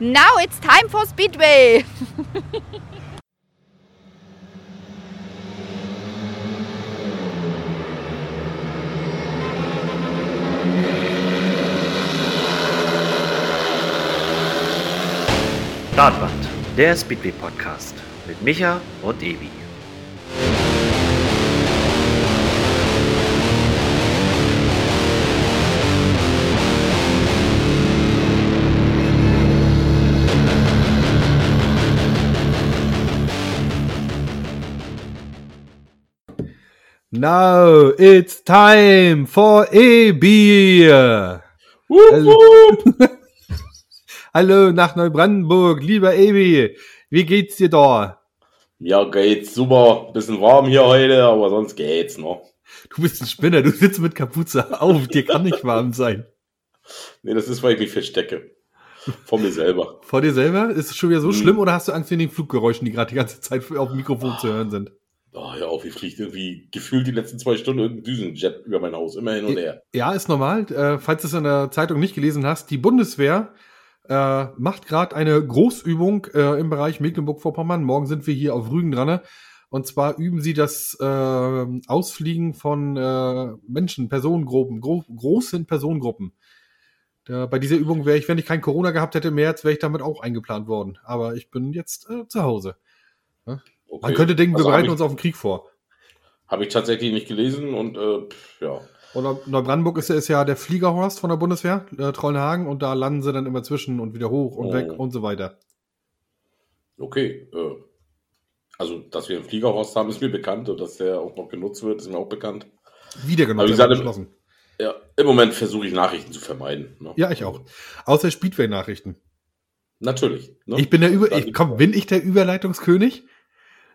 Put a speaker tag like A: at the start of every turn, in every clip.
A: Now it's time for Speedway.
B: Startband, der Speedway Podcast mit Micha und Evi.
C: Now it's time for a beer. Hallo. Hallo nach Neubrandenburg, lieber Ebi. Wie geht's dir da?
D: Ja, geht's super. Bisschen warm hier heute, aber sonst geht's noch.
C: Du bist ein Spinner, du sitzt mit Kapuze auf, dir kann nicht warm sein.
D: Nee, das ist, weil ich mich verstecke. Vor mir selber.
C: Vor dir selber? Ist es schon wieder so
D: Mhm.
C: schlimm oder hast du Angst wegen den Fluggeräuschen, die gerade die ganze Zeit auf dem Mikrofon zu hören sind?
D: Oh, ja, auf, wie fliegt irgendwie gefühlt die letzten zwei Stunden irgendein Düsenjet über mein Haus. Immer hin und her.
C: Ja, ist normal. Äh, falls du es in der Zeitung nicht gelesen hast, die Bundeswehr äh, macht gerade eine Großübung äh, im Bereich Mecklenburg-Vorpommern. Morgen sind wir hier auf Rügen dran. Und zwar üben sie das äh, Ausfliegen von äh, Menschen, Personengruppen, gro großen Personengruppen. Da, bei dieser Übung wäre ich, wenn ich kein Corona gehabt hätte im März, wäre ich damit auch eingeplant worden. Aber ich bin jetzt äh, zu Hause.
D: Okay.
C: Man könnte denken, wir
D: Also hab
C: bereiten
D: ich-
C: uns auf den Krieg vor.
D: Habe ich tatsächlich nicht gelesen und äh, pff, ja.
C: Oder Neubrandenburg ist, ja- ist ja der Fliegerhorst von der Bundeswehr, äh, Trollenhagen, und da landen sie dann immer zwischen und wieder hoch und
D: Oh.
C: weg und so weiter.
D: Okay. Äh, also, dass wir einen Fliegerhorst haben, ist mir bekannt und dass der auch noch genutzt wird, ist mir auch bekannt.
C: Wieder
D: wie gesagt, im-. Ja, im Moment versuche ich Nachrichten zu vermeiden. Ne?
C: Ja, ich auch. Außer Speedway-Nachrichten.
D: Natürlich. Ne?
C: Ich bin der Über ich, komm, bin ich der Überleitungskönig?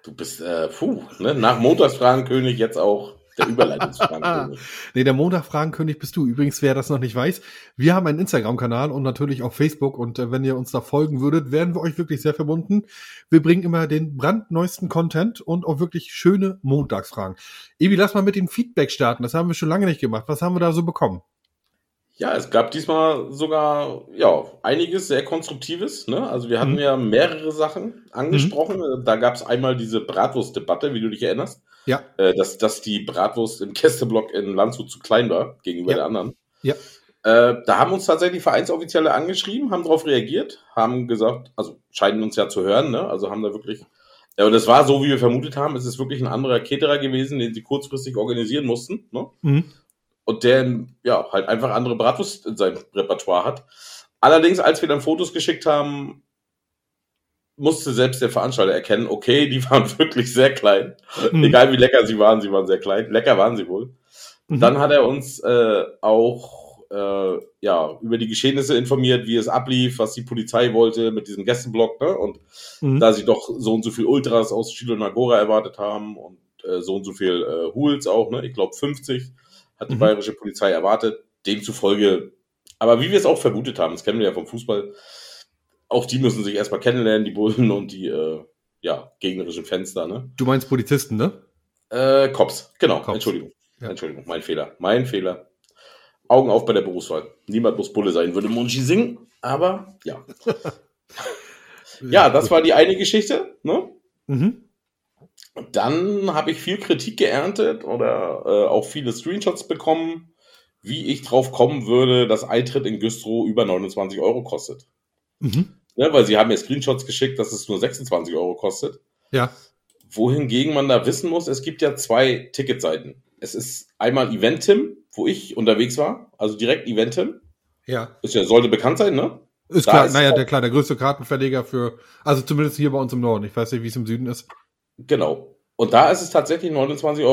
D: Du bist, äh, puh, ne? nach Montagsfragenkönig jetzt auch der Überleitungsfragenkönig.
C: Nee, der Montag-Fragenkönig bist du. Übrigens, wer das noch nicht weiß, wir haben einen Instagram-Kanal und natürlich auch Facebook. Und äh, wenn ihr uns da folgen würdet, wären wir euch wirklich sehr verbunden. Wir bringen immer den brandneuesten Content und auch wirklich schöne Montagsfragen. Ebi, lass mal mit dem Feedback starten. Das haben wir schon lange nicht gemacht. Was haben wir da so bekommen?
D: Ja, es gab diesmal sogar ja einiges sehr Konstruktives. Ne? Also wir hatten
C: Mhm.
D: ja mehrere Sachen angesprochen. Da gab es einmal diese Bratwurst-Debatte, wie du dich erinnerst,
C: Ja.
D: äh, dass, dass die Bratwurst im Kästeblock in Landshut zu klein war gegenüber
C: Ja.
D: der anderen.
C: Ja.
D: Äh, da haben uns tatsächlich Vereinsoffizielle angeschrieben, haben darauf reagiert, haben gesagt, also scheinen uns ja zu hören, ne? also haben da wirklich, ja, und es war so, wie wir vermutet haben, es ist wirklich ein anderer Caterer gewesen, den sie kurzfristig organisieren mussten. Ne?
C: Mhm.
D: Und der ja halt einfach andere Bratwurst in seinem Repertoire hat. Allerdings, als wir dann Fotos geschickt haben, musste selbst der Veranstalter erkennen, okay, die waren wirklich sehr klein.
C: Mhm.
D: Egal wie lecker sie waren, sie waren sehr klein. Lecker waren sie wohl.
C: Mhm.
D: Dann hat er uns äh, auch äh, ja über die Geschehnisse informiert, wie es ablief, was die Polizei wollte mit diesem Gästeblock, ne? Und
C: Mhm.
D: da sie doch so und so viel Ultras aus Chile und Agora erwartet haben und äh, so und so viel äh, Hools auch, ne? Ich glaube 50 hat die
C: Mhm.
D: bayerische Polizei erwartet. Demzufolge, aber wie wir es auch vermutet haben, das kennen wir ja vom Fußball, auch die müssen sich erstmal kennenlernen, die Bullen und die äh, ja, gegnerischen Fenster, ne?
C: Du meinst Polizisten, ne?
D: Äh, Cops, genau,
C: Cops.
D: Entschuldigung.
C: Ja.
D: Entschuldigung, mein Fehler. Mein Fehler. Augen auf bei der Berufswahl. Niemand muss Bulle sein, würde Munchi singen, aber ja. Ja, das war die eine Geschichte, ne?
C: Mhm.
D: Und dann habe ich viel Kritik geerntet oder äh, auch viele Screenshots bekommen, wie ich drauf kommen würde, dass Eintritt in Güstrow über 29 Euro kostet.
C: Mhm.
D: Ne, weil sie haben mir Screenshots geschickt, dass es nur 26 Euro kostet.
C: Ja.
D: Wohingegen man da wissen muss, es gibt ja zwei Ticketseiten. Es ist einmal Eventim, wo ich unterwegs war, also direkt Eventim.
C: Ja.
D: Ist ja, sollte bekannt sein, ne?
C: Ist
D: Da
C: klar,
D: ist
C: naja, der klar, der größte Kartenverleger für, also zumindest hier bei uns im Norden. Ich weiß nicht, wie es im Süden ist.
D: Genau. Und da ist es tatsächlich 29,63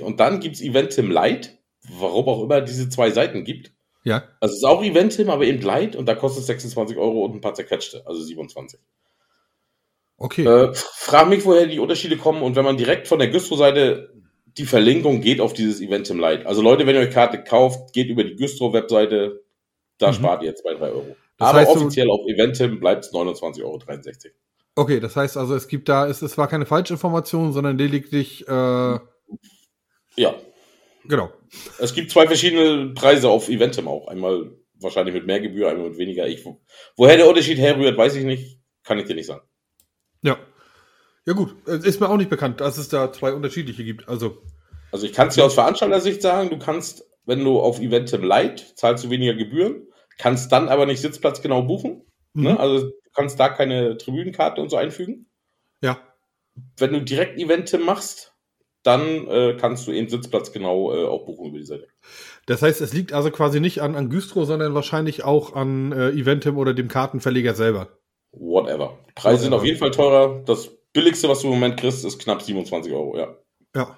D: Euro. Und dann gibt's Eventim Lite, warum auch immer diese zwei Seiten gibt.
C: Ja.
D: Also es ist auch Eventim, aber eben Lite und da kostet es 26 Euro und ein paar zerquetschte, also 27.
C: Okay.
D: Äh, frag mich, woher die Unterschiede kommen und wenn man direkt von der Güstrow-Seite die Verlinkung geht auf dieses Eventim Lite. Also Leute, wenn ihr euch Karte kauft, geht über die Güstrow-Webseite, da
C: Mhm.
D: spart ihr jetzt 2, 3 Euro.
C: Das
D: aber
C: heißt, du-
D: offiziell auf Eventim bleibt es 29,63 Euro.
C: Okay, das heißt also, es gibt da, es, es war keine Falschinformation, sondern lediglich, äh,
D: Ja,
C: genau.
D: es gibt zwei verschiedene Preise auf Eventim auch. Einmal wahrscheinlich mit mehr Gebühr, einmal mit weniger. Ich, woher der Unterschied herrührt, weiß ich nicht, kann ich dir nicht sagen.
C: Ja. Ja gut, ist mir auch nicht bekannt, dass es da zwei unterschiedliche gibt. Also,
D: also ich kann es dir aus Veranstalter-Sicht sagen, du kannst, wenn du auf Eventim Light zahlst du weniger Gebühren, kannst dann aber nicht Sitzplatz genau buchen. Mhm. Ne? Also du kannst da keine Tribünenkarte und so einfügen.
C: Ja.
D: Wenn du direkt Eventim machst, dann äh, kannst du eben Sitzplatz genau äh, auch buchen über die Seite.
C: Das heißt, es liegt also quasi nicht an, Güstrow, sondern wahrscheinlich auch an äh, Eventim oder dem Kartenverleger selber.
D: Whatever. Preise Whatever. sind auf jeden Fall teurer. Das billigste, was du im Moment kriegst, ist knapp 27 Euro, ja.
C: Ja.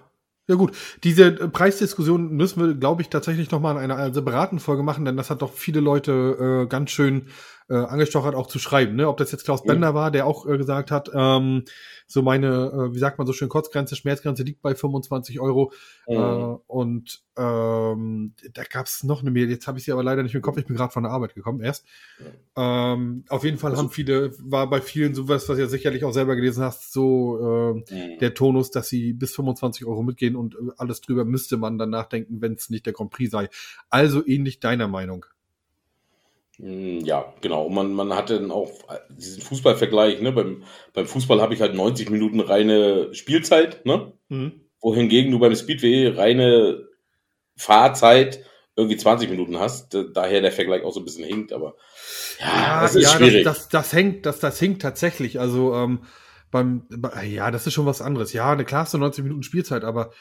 C: Ja gut, diese äh, Preisdiskussion müssen wir, glaube ich, tatsächlich nochmal in einer separaten Folge machen, denn das hat doch viele Leute äh, ganz schön äh, angestochert, auch zu schreiben. Ne? Ob das jetzt Klaus Bender war, der auch äh, gesagt hat, ähm, so meine, äh, wie sagt man so schön, Kurzgrenze, Schmerzgrenze liegt bei 25 Euro. Mhm. Äh, und ähm, da gab es noch eine Mail, jetzt habe ich sie aber leider nicht im Kopf, ich bin gerade von der Arbeit gekommen erst. Ähm, auf jeden Fall also, haben viele, war bei vielen sowas, was ja sicherlich auch selber gelesen hast, so äh, mhm. der Tonus, dass sie bis 25 Euro mitgehen und äh, alles drüber müsste man dann nachdenken, wenn es nicht der Grand Prix sei. Also ähnlich deiner Meinung.
D: Hm, ja, genau. Und man, man hatte dann auch diesen Fußballvergleich. Ne? Beim, beim Fußball habe ich halt 90 Minuten reine Spielzeit, ne? Mhm. wohingegen du beim Speedway reine Fahrzeit irgendwie 20 Minuten hast. Daher der Vergleich auch so ein bisschen hinkt, aber
C: ja, ja das ist ja, schwierig. Das, das, das, hängt, das, das hinkt tatsächlich. Also ähm, beim, ja, das ist schon was anderes. Ja, eine Klasse 90 Minuten Spielzeit, aber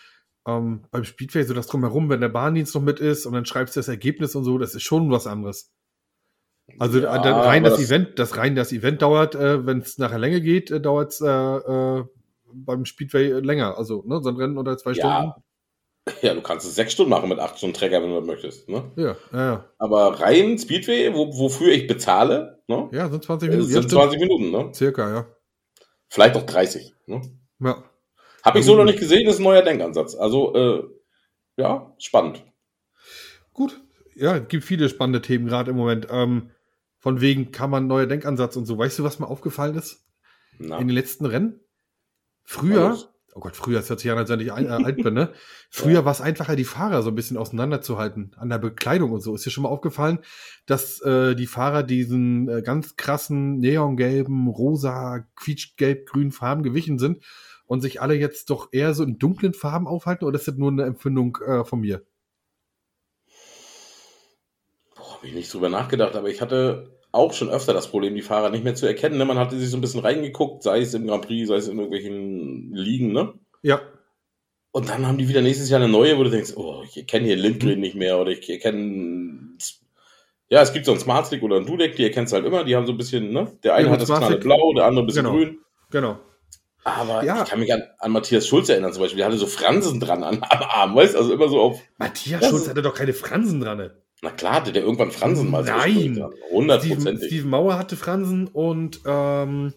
C: ähm, beim Speedway so das drumherum, wenn der Bahndienst noch mit ist und dann schreibst du das Ergebnis und so, das ist schon was anderes. Also ja, rein das, das, Event, das rein das Event dauert, äh, wenn es nachher Länge geht, äh, dauert es äh, äh, beim Speedway länger. Also ne, so ein Rennen unter zwei ja. Stunden.
D: Ja, du kannst es sechs Stunden machen mit acht Stunden Trecker, wenn du möchtest. Ne?
C: Ja, ja, ja.
D: Aber rein Speedway, wo, wofür ich bezahle, ne?
C: Ja, sind 20 Minuten.
D: Sind 20 Minuten, ne?
C: Circa, ja.
D: Vielleicht auch 30. Ne?
C: Ja.
D: Habe ich so noch nicht gesehen, das ist ein neuer Denkansatz. Also, äh, ja, spannend.
C: Gut. Ja, es gibt viele spannende Themen gerade im Moment. Ähm, von wegen kann man neuer Denkansatz und so. Weißt du, was mir aufgefallen ist? Na. In den letzten Rennen? Früher, oh Gott, früher, das hört sich an, als wenn ich ein, äh, alt bin, ne? Früher ja. war es einfacher, die Fahrer so ein bisschen auseinanderzuhalten, an der Bekleidung und so. Ist dir schon mal aufgefallen, dass äh, die Fahrer diesen äh, ganz krassen neongelben, rosa, quietschgelb, grünen Farben gewichen sind und sich alle jetzt doch eher so in dunklen Farben aufhalten? Oder ist das nur eine Empfindung äh, von mir?
D: Habe ich nicht drüber nachgedacht, aber ich hatte auch schon öfter das Problem, die Fahrer nicht mehr zu erkennen. Ne? Man hatte sich so ein bisschen reingeguckt, sei es im Grand Prix, sei es in irgendwelchen Ligen, ne?
C: Ja.
D: Und dann haben die wieder nächstes Jahr eine neue, wo du denkst, oh, ich kenne hier Lindgren mhm. nicht mehr oder ich kenne. Ja, es gibt so ein Smart Stick oder ein Dudek, die erkennst du halt immer, die haben so ein bisschen, ne? Der eine ja, hat das kleine Blau, der andere ein bisschen
C: genau.
D: grün.
C: Genau.
D: Aber ja. ich kann mich an, an Matthias Schulz erinnern zum Beispiel, der hatte so Fransen dran an, am Arm, weißt du? Also immer so auf.
C: Matthias Schulz hatte doch keine Fransen dran. Ne?
D: Na klar, hatte der irgendwann Fransen mal.
C: Nein! Hundertprozentig. Steven, Mauer hatte Fransen und, ähm,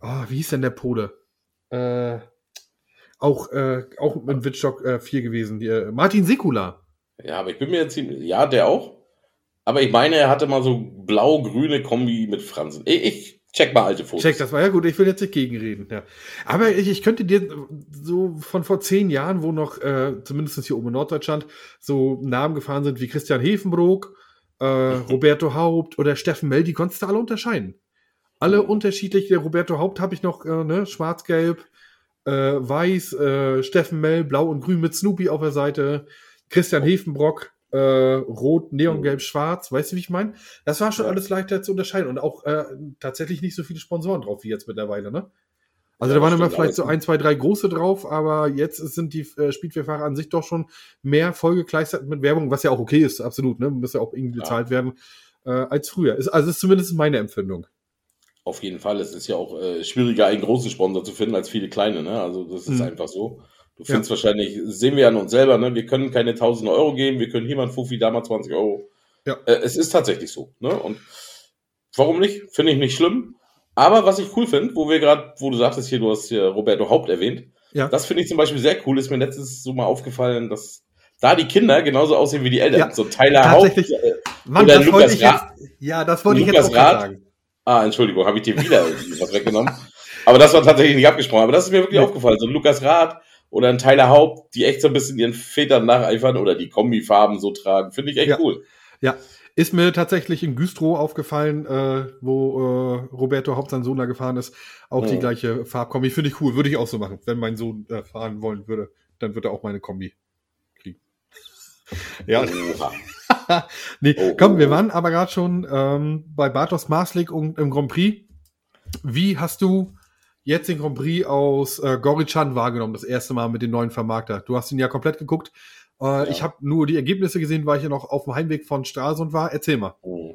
C: oh, wie hieß denn der Pole? Äh, auch, äh, auch mit Wittstock äh, 4 gewesen. Die, äh, Martin Sekula.
D: Ja, aber ich bin mir jetzt ziemlich, ja, der auch. Aber ich meine, er hatte mal so blau-grüne Kombi mit Fransen. Ich, ich Check mal alte Fotos.
C: Check, das war ja gut. Ich will jetzt nicht gegenreden. Ja. Aber ich, ich könnte dir so von vor zehn Jahren, wo noch, äh, zumindest hier oben in Norddeutschland, so Namen gefahren sind wie Christian Hefenbrook, äh, Roberto Haupt oder Steffen Mell, die konntest du alle unterscheiden. Alle mhm. unterschiedlich. Der Roberto Haupt habe ich noch, äh, ne, schwarz-gelb, äh, weiß, äh, Steffen Mell, blau und grün mit Snoopy auf der Seite, Christian Hefenbrock, äh, rot, neongelb, schwarz, weißt du, wie ich meine? Das war schon ja. alles leichter zu unterscheiden und auch äh, tatsächlich nicht so viele Sponsoren drauf wie jetzt mittlerweile, ne? Also ja, da waren immer vielleicht so ein, zwei, drei große drauf, aber jetzt sind die äh, Speedway-Fahrer an sich doch schon mehr vollgekleistert mit Werbung, was ja auch okay ist, absolut, ne? Muss ja auch irgendwie bezahlt ja. werden, äh, als früher. Ist, also ist zumindest meine Empfindung.
D: Auf jeden Fall. Es ist ja auch äh, schwieriger, einen großen Sponsor zu finden als viele kleine, ne? Also das ist mhm. einfach so. Du findest ja. wahrscheinlich, sehen wir an uns selber, ne? wir können keine 1000 Euro geben, wir können hier mal einen Fuffi, da mal 20 Euro. Ja. Äh, es ist tatsächlich so. Ne? Und warum nicht? Finde ich nicht schlimm. Aber was ich cool finde, wo wir gerade, wo du sagtest hier, du hast hier Roberto Haupt erwähnt, ja. das finde ich zum Beispiel sehr cool, ist mir letztens so mal aufgefallen, dass da die Kinder genauso aussehen wie die Eltern. Ja, so Tyler Haupt äh,
C: Mann, oder Lukas Rath. Ja, das wollte ich jetzt auch Rath. sagen.
D: Ah, Entschuldigung, habe ich dir wieder was weggenommen. Aber das war tatsächlich nicht abgesprochen. Aber das ist mir wirklich ja. aufgefallen. So Lukas Rath, oder ein Tyler Haupt, die echt so ein bisschen ihren Vätern nacheifern oder die Kombifarben so tragen. Finde ich echt
C: ja.
D: cool.
C: Ja, Ist mir tatsächlich in Güstrow aufgefallen, äh, wo äh, Roberto Haupt sein Sohn da gefahren ist. Auch die
D: Mhm.
C: gleiche Farbkombi. Finde ich cool. Würde ich auch so machen. Wenn mein Sohn äh, fahren wollen würde, dann würde er auch meine Kombi kriegen. ja, nee,
D: Oh,
C: komm, wir waren aber gerade schon ähm, bei Bartos Marslik und im Grand Prix. Wie hast du jetzt den Grand Prix aus äh, Gorichan wahrgenommen, das erste Mal mit dem neuen Vermarkter? Du hast ihn ja komplett geguckt. Äh, Ich habe nur die Ergebnisse gesehen, weil ich ja noch auf dem Heimweg von Stralsund war. Erzähl mal.
D: Mhm.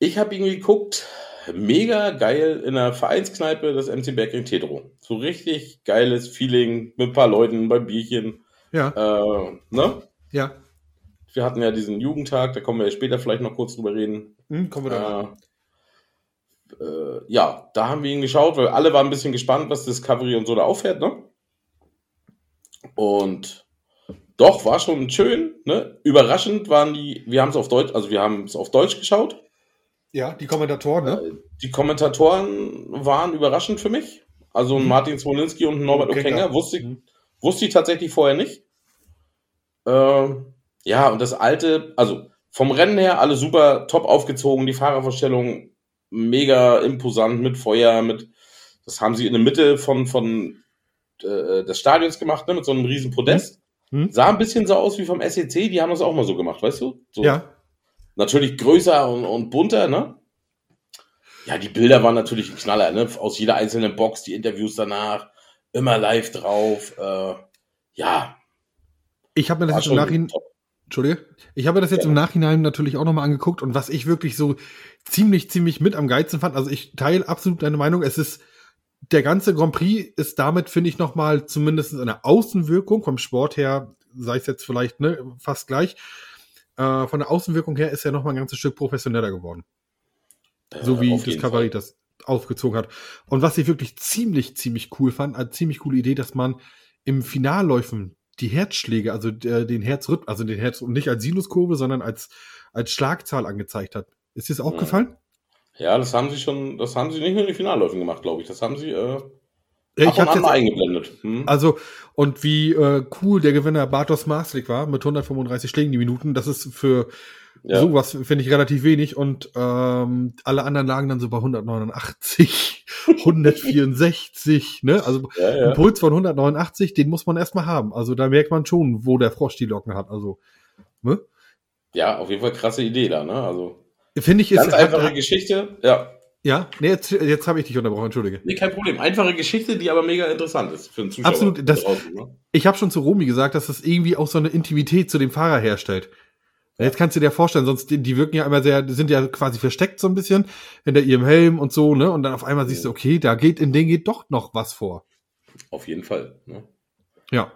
D: Ich habe ihn geguckt, mega geil in der Vereinskneipe des MC Bergring Tetro. So richtig geiles Feeling mit ein paar Leuten beim Bierchen.
C: Ja,
D: Äh, ne?
C: ja.
D: Wir hatten ja diesen Jugendtag, da kommen wir ja später vielleicht noch kurz drüber reden.
C: Hm, kommen wir da.
D: Äh, äh, ja, da haben wir ihn geschaut, weil alle waren ein bisschen gespannt, was Discovery und so da auffährt, ne? Und doch, war schon schön, ne? Überraschend waren die, wir haben es auf Deutsch, also wir haben es auf Deutsch geschaut.
C: Ja, die Kommentatoren, ne?
D: Die Kommentatoren waren überraschend für mich. Also
C: Mhm.
D: Martin Zwolinski und Norbert
C: Okay,
D: Okenger
C: klar.
D: wusste, ich-
C: Mhm.
D: wusste ich tatsächlich vorher nicht. Ähm, ja, und das alte, also vom Rennen her alle super top aufgezogen, die Fahrervorstellung mega imposant mit Feuer, mit das haben sie in der Mitte von, von äh, des Stadions gemacht, ne, mit so einem riesen Podest.
C: Mhm.
D: Sah ein bisschen so aus wie vom SEC, die haben das auch mal so gemacht, weißt du? So,
C: Ja,
D: Natürlich größer und, und bunter, ne? Ja, die Bilder waren natürlich ein Knaller, ne? Aus jeder einzelnen Box, die Interviews danach, immer live drauf. Äh, ja,
C: ich habe mir das jetzt im
D: schon
C: Nachhinein. Entschuldige. Ich habe das jetzt
D: Ja.
C: im Nachhinein natürlich auch nochmal angeguckt und was ich wirklich so ziemlich, ziemlich mit am geilsten fand, also ich teile absolut deine Meinung, es ist, der ganze Grand Prix ist damit, finde ich, nochmal zumindest eine Außenwirkung vom Sport her, sei es jetzt vielleicht ne, fast gleich, äh, von der Außenwirkung her ist er nochmal ein ganzes Stück professioneller geworden. So
D: Äh,
C: wie Discovery das aufgezogen hat. Und was ich wirklich ziemlich, ziemlich cool fand, eine ziemlich coole Idee, dass man im Finalläufen die Herzschläge, also äh, den Herzrhythmus, also den Herz, und nicht als Sinuskurve, sondern als, als Schlagzahl angezeigt hat. Ist dir das
D: Mhm.
C: aufgefallen?
D: Ja, das haben sie schon, das haben sie nicht nur in den Finalläufen gemacht, glaube ich. Das haben sie äh,
C: Ja,
D: ab und an mal eingeblendet. Hm?
C: also, und wie äh, cool der Gewinner Bartos Marslik war, mit 135 Schlägen die Minuten, das ist für
D: ja.
C: sowas, finde ich, relativ wenig. Und ähm, alle anderen lagen dann so bei 189, 164, ne? Also
D: ja,
C: Ein
D: ja.
C: Puls von 189, den muss man erstmal haben. Also da merkt man schon, wo der Frosch die Locken hat. Also, ne?
D: ja, auf jeden Fall krasse Idee da, ne? Also
C: Finde ich, ist.
D: ganz einfache
C: hat,
D: Geschichte, ja.
C: ja, nee, jetzt, jetzt habe ich dich unterbrochen, entschuldige.
D: Nee, kein Problem. Einfache Geschichte, die aber mega interessant ist für den Zuschauer.
C: Absolut, das-
D: draußen, ne?
C: Ich habe schon zu Romy gesagt, dass das irgendwie auch so eine Intimität zu dem Fahrer herstellt. Jetzt kannst du dir vorstellen, sonst die, die wirken ja immer sehr, die sind ja quasi versteckt so ein bisschen hinter ihrem Helm und so, ne? Und dann auf einmal siehst du, okay, da geht in denen geht doch noch was vor.
D: Auf jeden Fall. Ne?
C: Ja.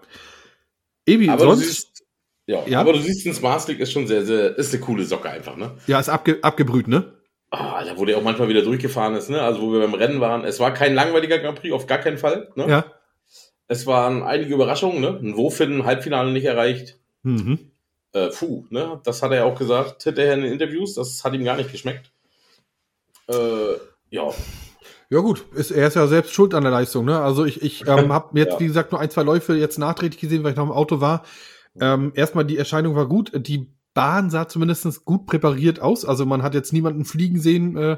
C: Ebi,
D: Aber du
C: sonst,
D: siehst, ja,
C: Ja?
D: aber du siehst, ein Smart ist schon sehr, sehr, ist eine coole Socke einfach, ne?
C: ja, ist abge, abgebrüht, ne?
D: Ah, Alter, wo der auch manchmal wieder durchgefahren ist, ne? Also wo wir beim Rennen waren. Es war kein langweiliger Grand Prix, auf gar keinen Fall. Ne?
C: Ja.
D: Es waren einige Überraschungen, ne? Ein Wofin, Halbfinale nicht erreicht.
C: Mhm.
D: Äh, puh, ne? Das hat er ja auch gesagt hinterher in den Interviews. Das hat ihm gar nicht geschmeckt. Äh, ja,
C: Ja gut, ist, er ist ja selbst schuld an der Leistung. Ne? Also ich, ich ähm, habe jetzt,
D: Ja.
C: wie gesagt, nur ein, zwei Läufe jetzt nachträglich gesehen, weil ich noch im Auto war. Ähm, erstmal, die Erscheinung war gut. Die Bahn sah zumindest gut präpariert aus. Also man hat jetzt niemanden fliegen sehen äh,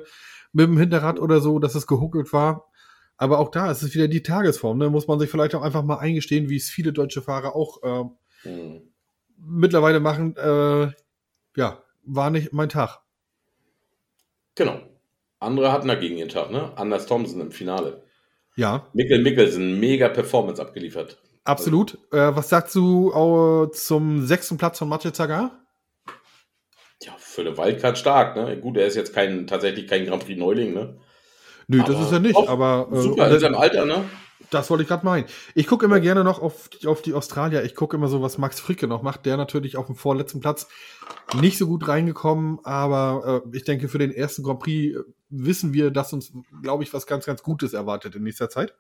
C: mit dem Hinterrad oder so, dass es gehuckelt war. Aber auch da ist es wieder die Tagesform. Ne? Muss man sich vielleicht auch einfach mal eingestehen, wie es viele deutsche Fahrer auch äh,
D: hm.
C: Mittlerweile machen. Äh, ja, war nicht mein Tag.
D: genau. Andere hatten dagegen ihren Tag, ne? Anders Thompson im Finale.
C: Ja,
D: Mikkel Mikkelsen, mega Performance abgeliefert.
C: absolut. Äh, was sagst du äh, zum sechsten Platz von Mathieu Zagar?
D: Ja, für eine Wildcard stark, ne? Gut, er ist jetzt kein, tatsächlich kein Grand Prix Neuling, ne?
C: Nö, das
D: Aber
C: ist er nicht, aber äh,
D: Super, in seinem Alter, ne?
C: Das wollte ich gerade meinen. Ich gucke immer gerne noch auf die, auf die Australier. Ich gucke immer so, was Max Fricke noch macht. Der natürlich auf dem vorletzten Platz nicht so gut reingekommen, aber äh, ich denke, für den ersten Grand Prix äh, wissen wir, dass uns, glaube ich, was ganz, ganz Gutes erwartet in nächster Zeit.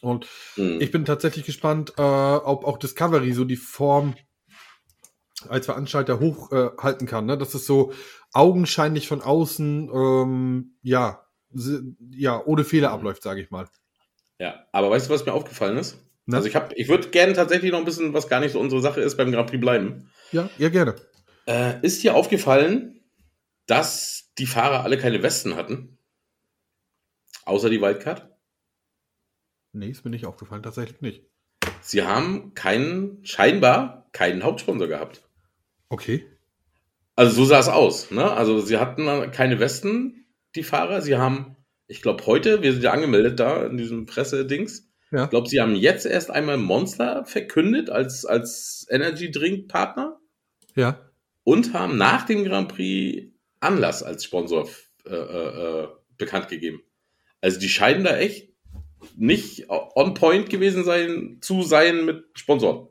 C: Und
D: Hm.
C: ich bin tatsächlich gespannt, äh, ob auch Discovery so die Form als Veranstalter hochhalten äh, kann. Ne? Dass es so augenscheinlich von außen, ähm, ja, ja, ohne Fehler abläuft, sage ich mal.
D: Ja, aber weißt du, was mir aufgefallen ist?
C: Na?
D: Also ich habe, ich würde gerne tatsächlich noch ein bisschen, was gar nicht so unsere Sache ist, beim Grand Prix bleiben.
C: Ja, ja, gerne.
D: Äh, ist dir aufgefallen, dass die Fahrer alle keine Westen hatten? Außer die Wildcard?
C: Nee, ist mir nicht aufgefallen, tatsächlich nicht.
D: Sie haben keinen, scheinbar keinen Hauptsponsor gehabt.
C: Okay.
D: Also so sah es aus. Ne? Also sie hatten keine Westen, die Fahrer. Sie haben, ich glaube heute, wir sind ja angemeldet da in diesem Pressedings.
C: Ja.
D: Ich glaube, sie haben jetzt erst einmal Monster verkündet als, als Energy Drink Partner
C: Ja.
D: und haben nach dem Grand Prix Anlass als Sponsor äh, äh, äh, bekannt gegeben. Also die scheinen da echt nicht on point gewesen sein, zu sein mit Sponsoren.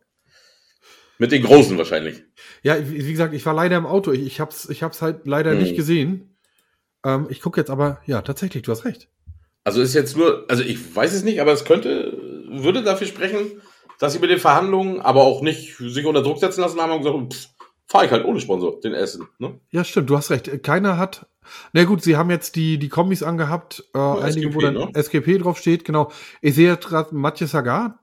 D: Mit den Großen wahrscheinlich.
C: Ja, wie wie gesagt, ich war leider im Auto. Ich, ich hab's, ich hab's halt leider
D: Hm.
C: nicht gesehen. Ähm, ich gucke jetzt aber, ja, tatsächlich, du hast recht.
D: Also ist jetzt nur, also ich weiß es nicht, aber es könnte, würde dafür sprechen, dass sie mit den Verhandlungen aber auch nicht sich unter Druck setzen lassen haben und gesagt, pff, fahr ich halt ohne Sponsor, den Essen. Ne?
C: Ja, stimmt, du hast recht. Keiner hat. Na gut, sie haben jetzt die, die Kombis angehabt, äh, einige, wo
D: SGP,
C: dann
D: ne?
C: SGP drauf steht, genau. Ich sehe jetzt gerade Mathieu Sagar,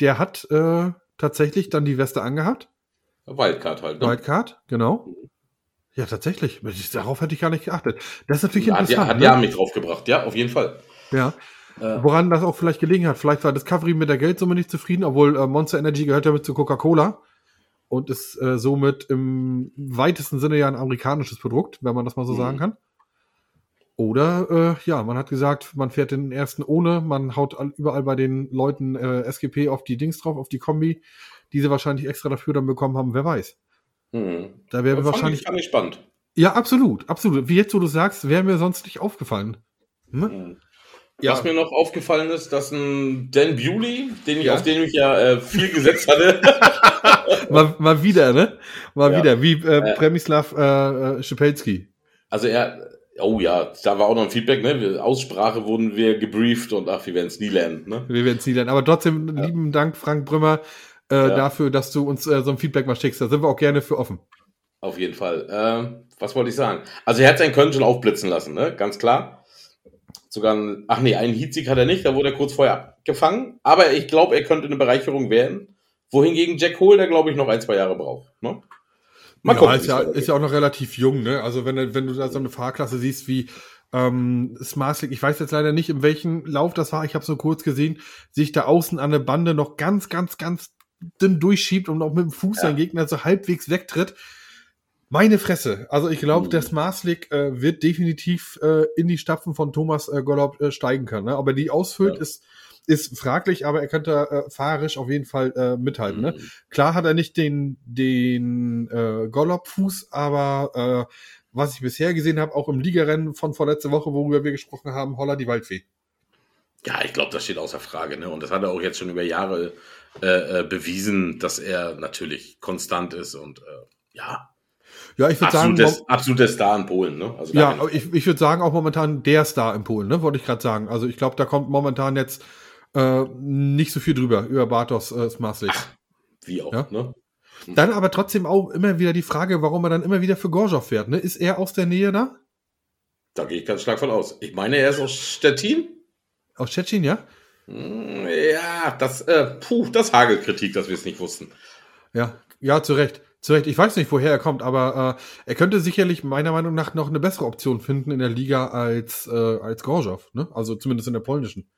C: der hat äh, tatsächlich dann die Weste angehabt.
D: Wildcard halt. Ne?
C: Wildcard, genau. Ja, tatsächlich. Darauf hätte ich gar nicht geachtet. Das ist natürlich
D: Hat, ja,
C: interessant.
D: hat
C: ne?
D: ja mich draufgebracht, ja, auf jeden Fall.
C: ja.
D: Äh,
C: Woran das auch vielleicht gelegen hat. Vielleicht war Discovery mit der Geldsumme nicht zufrieden, obwohl äh, Monster Energy gehört ja mit zu Coca-Cola und ist äh, somit im weitesten Sinne ja ein amerikanisches Produkt, wenn man das mal so
D: Mhm.
C: sagen kann. Oder äh, ja, man hat gesagt, man fährt den ersten ohne, man haut all, überall bei den Leuten äh, SGP auf die Dings drauf, auf die Kombi, die sie wahrscheinlich extra dafür dann bekommen haben, wer weiß.
D: Hm.
C: Da wäre
D: Fand
C: wahrscheinlich.
D: Ich, fand ich spannend.
C: Ja, absolut, absolut. Wie jetzt, wo du sagst, wäre mir sonst nicht aufgefallen. Hm?
D: Hm. Was mir noch aufgefallen ist, dass ein Dan Bewley, den ich,
C: Ja.
D: auf den ich ja äh, viel gesetzt hatte,
C: Mal, mal wieder, ne? Mal
D: Ja.
C: wieder, wie äh. Premislav äh, äh, Schepelski.
D: also er, oh ja, da war auch noch ein Feedback, ne? Aussprache wurden wir gebrieft und ach, wir werden es nie lernen, ne?
C: Wir werden es nie lernen. Aber trotzdem lieben Dank, Frank Brümmer, äh,
D: Ja.
C: dafür, dass du uns äh, so ein Feedback mal schickst. Da sind wir auch gerne für offen.
D: Auf jeden Fall. Ähm, was wollte ich sagen? Also er hat sein Können schon aufblitzen lassen, ne? Ganz klar. Sogar ein, ach nee, einen Heatsieg hat er nicht, da wurde er kurz vorher abgefangen. Aber ich glaube, er könnte eine Bereicherung werden. Wohingegen Jack Hole, der glaube ich noch ein, zwei Jahre braucht. Ne? Mal
C: ja,
D: gucken.
C: ist, ja, ist ja auch noch relativ jung, ne? Also wenn, du- wenn du da so eine Fahrklasse siehst wie ähm, Smart League, ich weiß jetzt leider nicht, in welchem Lauf das war, ich habe es nur kurz gesehen, sich da außen an der Bande noch ganz, ganz, ganz dünn durchschiebt und auch mit dem Fuß
D: Ja.
C: seinen Gegner so halbwegs wegtritt. Meine Fresse. Also ich glaube,
D: Mhm.
C: der Smart League äh, wird definitiv äh, in die Stapfen von Thomas äh, Gollob äh, steigen können. Ne? Aber die ausfüllt
D: Ja.
C: ist, ist fraglich, aber er könnte äh, fahrerisch auf jeden Fall äh, mithalten. Ne?
D: Mhm.
C: Klar hat er nicht den, den äh, Gollop-Fuß, aber äh, was ich bisher gesehen habe, auch im Ligarennen von vorletzte Woche, worüber wir gesprochen haben, Holla die Waldfee.
D: Ja, ich glaube, das steht außer Frage. Ne? Und das hat er auch jetzt schon über Jahre äh, äh, bewiesen, dass er natürlich konstant ist und äh, ja,
C: Ja, ich würde sagen,
D: absoluter Star in Polen. Ne? Also
C: ja, ich, ich würde sagen, auch momentan der Star in Polen, ne, wollte ich gerade sagen. Also ich glaube, da kommt momentan jetzt äh, nicht so viel drüber, über Bartos äh, League.
D: Wie auch,
C: Ja.
D: ne?
C: Dann aber trotzdem auch immer wieder die Frage, warum er dann immer wieder für Gorzow fährt. Ne? Ist er aus der Nähe da?
D: Da gehe ich ganz stark von aus. Ich meine, er ist aus Stettin.
C: Aus Tschetschen, ja?
D: Ja, das, äh, puh, das Hagelkritik, dass wir es nicht wussten.
C: Ja, ja, zu Recht. Zu Recht. Ich weiß nicht, woher er kommt, aber äh, er könnte sicherlich meiner Meinung nach noch eine bessere Option finden in der Liga als, äh, als Gorzow, ne? Also zumindest in der polnischen.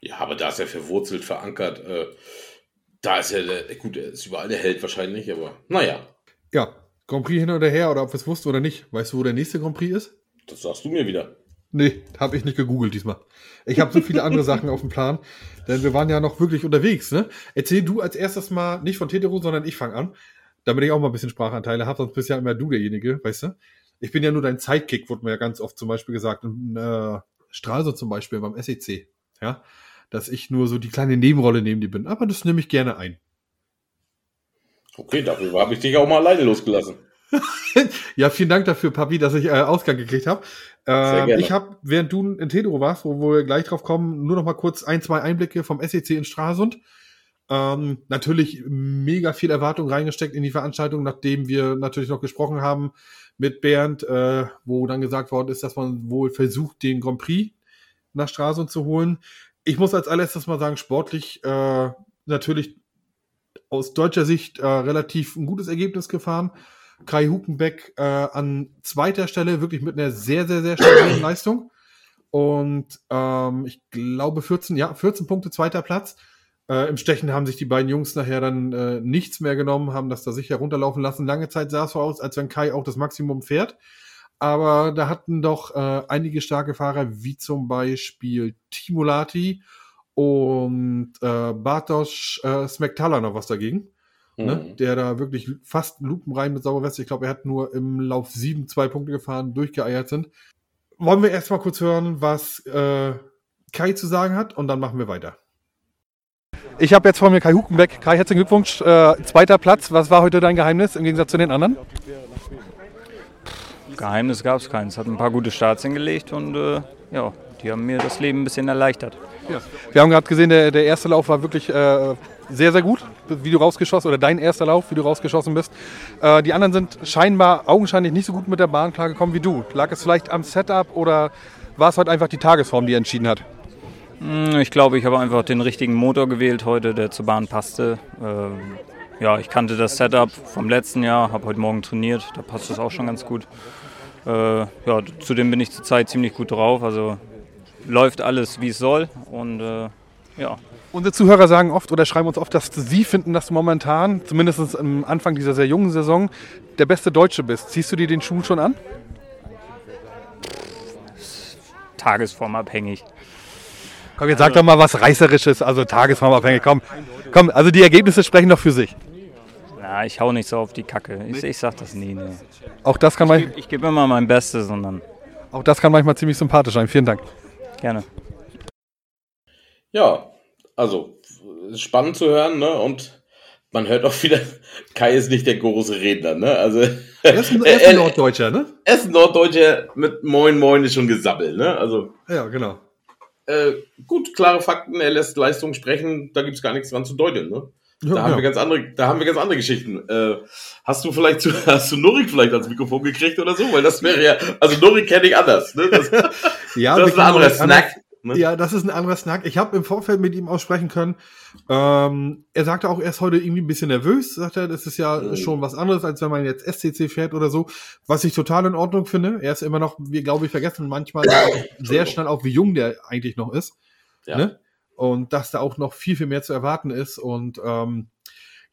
D: Ja, aber da ist er verwurzelt, verankert. Äh, da ist er, der, gut, er ist überall der Held wahrscheinlich, aber naja,
C: Ja, Grand Prix hin oder her, oder ob wir es wussten oder nicht. Weißt du, wo der nächste Grand Prix ist?
D: das sagst du mir wieder.
C: Nee, habe ich nicht gegoogelt diesmal. Ich habe so viele andere Sachen auf dem Plan, denn wir waren ja noch wirklich unterwegs, ne? Erzähl du als erstes mal nicht von Tetero, sondern ich fange an, damit ich auch mal ein bisschen Sprachanteile habe, sonst bist ja immer du derjenige, weißt du? Ich bin ja nur dein Sidekick, wurde mir ja ganz oft zum Beispiel gesagt, in äh, Stralsund zum Beispiel beim SEC, ja? Dass ich nur so die kleine Nebenrolle neben dir bin, aber das nehme ich gerne ein.
D: Okay, dafür habe ich dich auch mal alleine losgelassen.
C: Ja, vielen Dank dafür, Papi, dass ich äh, Ausgang gekriegt habe. Äh, ich habe, während du in Tedro warst, wo wir gleich drauf kommen, nur noch mal kurz ein, zwei Einblicke vom SEC in Stralsund. Ähm, natürlich mega viel Erwartung reingesteckt in die Veranstaltung, nachdem wir natürlich noch gesprochen haben mit Bernd, äh, wo dann gesagt worden ist, dass man wohl versucht, den Grand Prix nach Stralsund zu holen. Ich muss als allererstes mal sagen, sportlich äh, natürlich aus deutscher Sicht äh, relativ ein gutes Ergebnis gefahren. Kai Hukenbeck äh, an zweiter Stelle, wirklich mit einer sehr, sehr, sehr stabilen Leistung. Und ähm, ich glaube 14, ja, 14 Punkte, zweiter Platz. Äh, Im Stechen haben sich die beiden Jungs nachher dann äh, nichts mehr genommen, haben das da sicher runterlaufen lassen. Lange Zeit sah es so aus, als wenn Kai auch das Maximum fährt. Aber da hatten doch äh, einige starke Fahrer, wie zum Beispiel Timolati und äh, Bartosz äh, Smektala noch was dagegen.
D: Mhm.
C: Ne? Der da wirklich fast lupenrein mit Sauberweste. Ich glaube, er hat nur im Lauf sieben zwei Punkte gefahren, durchgeeiert sind. Wollen wir erstmal kurz hören, was äh, Kai zu sagen hat und dann machen wir weiter.
E: Ich habe jetzt vor mir Kai Hukenbeck. Kai, herzlichen Glückwunsch. Äh, zweiter Platz. Was war heute dein Geheimnis im Gegensatz zu den anderen?
F: Geheimnis gab es keins. Hat ein paar gute Starts hingelegt und äh, ja, die haben mir das Leben ein bisschen erleichtert.
E: Wir haben gerade gesehen, der, der erste Lauf war wirklich äh, sehr, sehr gut, wie du rausgeschossen oder dein erster Lauf, wie du rausgeschossen bist. Äh, die anderen sind scheinbar augenscheinlich nicht so gut mit der Bahn klargekommen wie du. Lag es vielleicht am Setup oder war es heute einfach die Tagesform, die entschieden hat?
F: Hm, Ich glaube, ich habe einfach den richtigen Motor gewählt heute, der zur Bahn passte. Ähm, ja, ich kannte das Setup vom letzten Jahr, habe heute Morgen trainiert, da passt das auch schon ganz gut. Äh, ja, zudem bin ich zurzeit ziemlich gut drauf, also läuft alles wie es soll und äh, ja.
E: Unsere Zuhörer sagen oft oder schreiben uns oft, dass sie finden, dass du momentan, zumindest am Anfang dieser sehr jungen Saison, der beste Deutsche bist. Ziehst du dir den Schuh schon an?
F: tagesformabhängig.
E: Komm, jetzt sag doch mal was Reißerisches, also tagesformabhängig. Komm, komm, also die Ergebnisse sprechen doch für sich.
F: Ja, ich hau nicht so auf die Kacke. Ich, ich sag das nie. Nee.
E: Auch das kann, man,
F: Ich gebe immer mein Bestes dann
E: auch das kann manchmal ziemlich sympathisch sein. Vielen Dank.
F: Gerne.
D: Ja, also spannend zu hören, ne? Und man hört auch wieder, Kai ist nicht der große Redner, ne? Also
C: Er ist ein, er ist ein Norddeutscher, ne?
D: er ist ein Norddeutscher mit Moin Moin ist schon gesabbelt, ne? Also
C: Ja, genau.
D: äh, gut, klare Fakten, er lässt Leistung sprechen, da gibt's gar nichts dran zu deuten, ne?
C: Ja,
D: Da haben
C: ja.
D: wir ganz andere, da haben wir ganz andere Geschichten. Äh, hast du vielleicht zu, hast du Norik vielleicht ans Mikrofon gekriegt oder so? Weil das wäre ja, also Norik kenne ich anders, ne? Das,
C: Ja,
D: das ist ein anderer Snack. Ne?
C: Ja, das ist ein anderer Snack. Ich habe im Vorfeld mit ihm aussprechen können. Ähm, er sagte auch, er ist heute irgendwie ein bisschen nervös. Sagt er, das ist ja
D: Mhm.
C: schon was anderes, als wenn man jetzt SCC fährt oder so. Was ich total in Ordnung finde. Er ist immer noch, wir glaube ich vergessen manchmal sehr schnell auch, wie jung der eigentlich noch ist.
D: Ja.
C: Ne? Und dass da auch noch viel, viel mehr zu erwarten ist. Und ähm,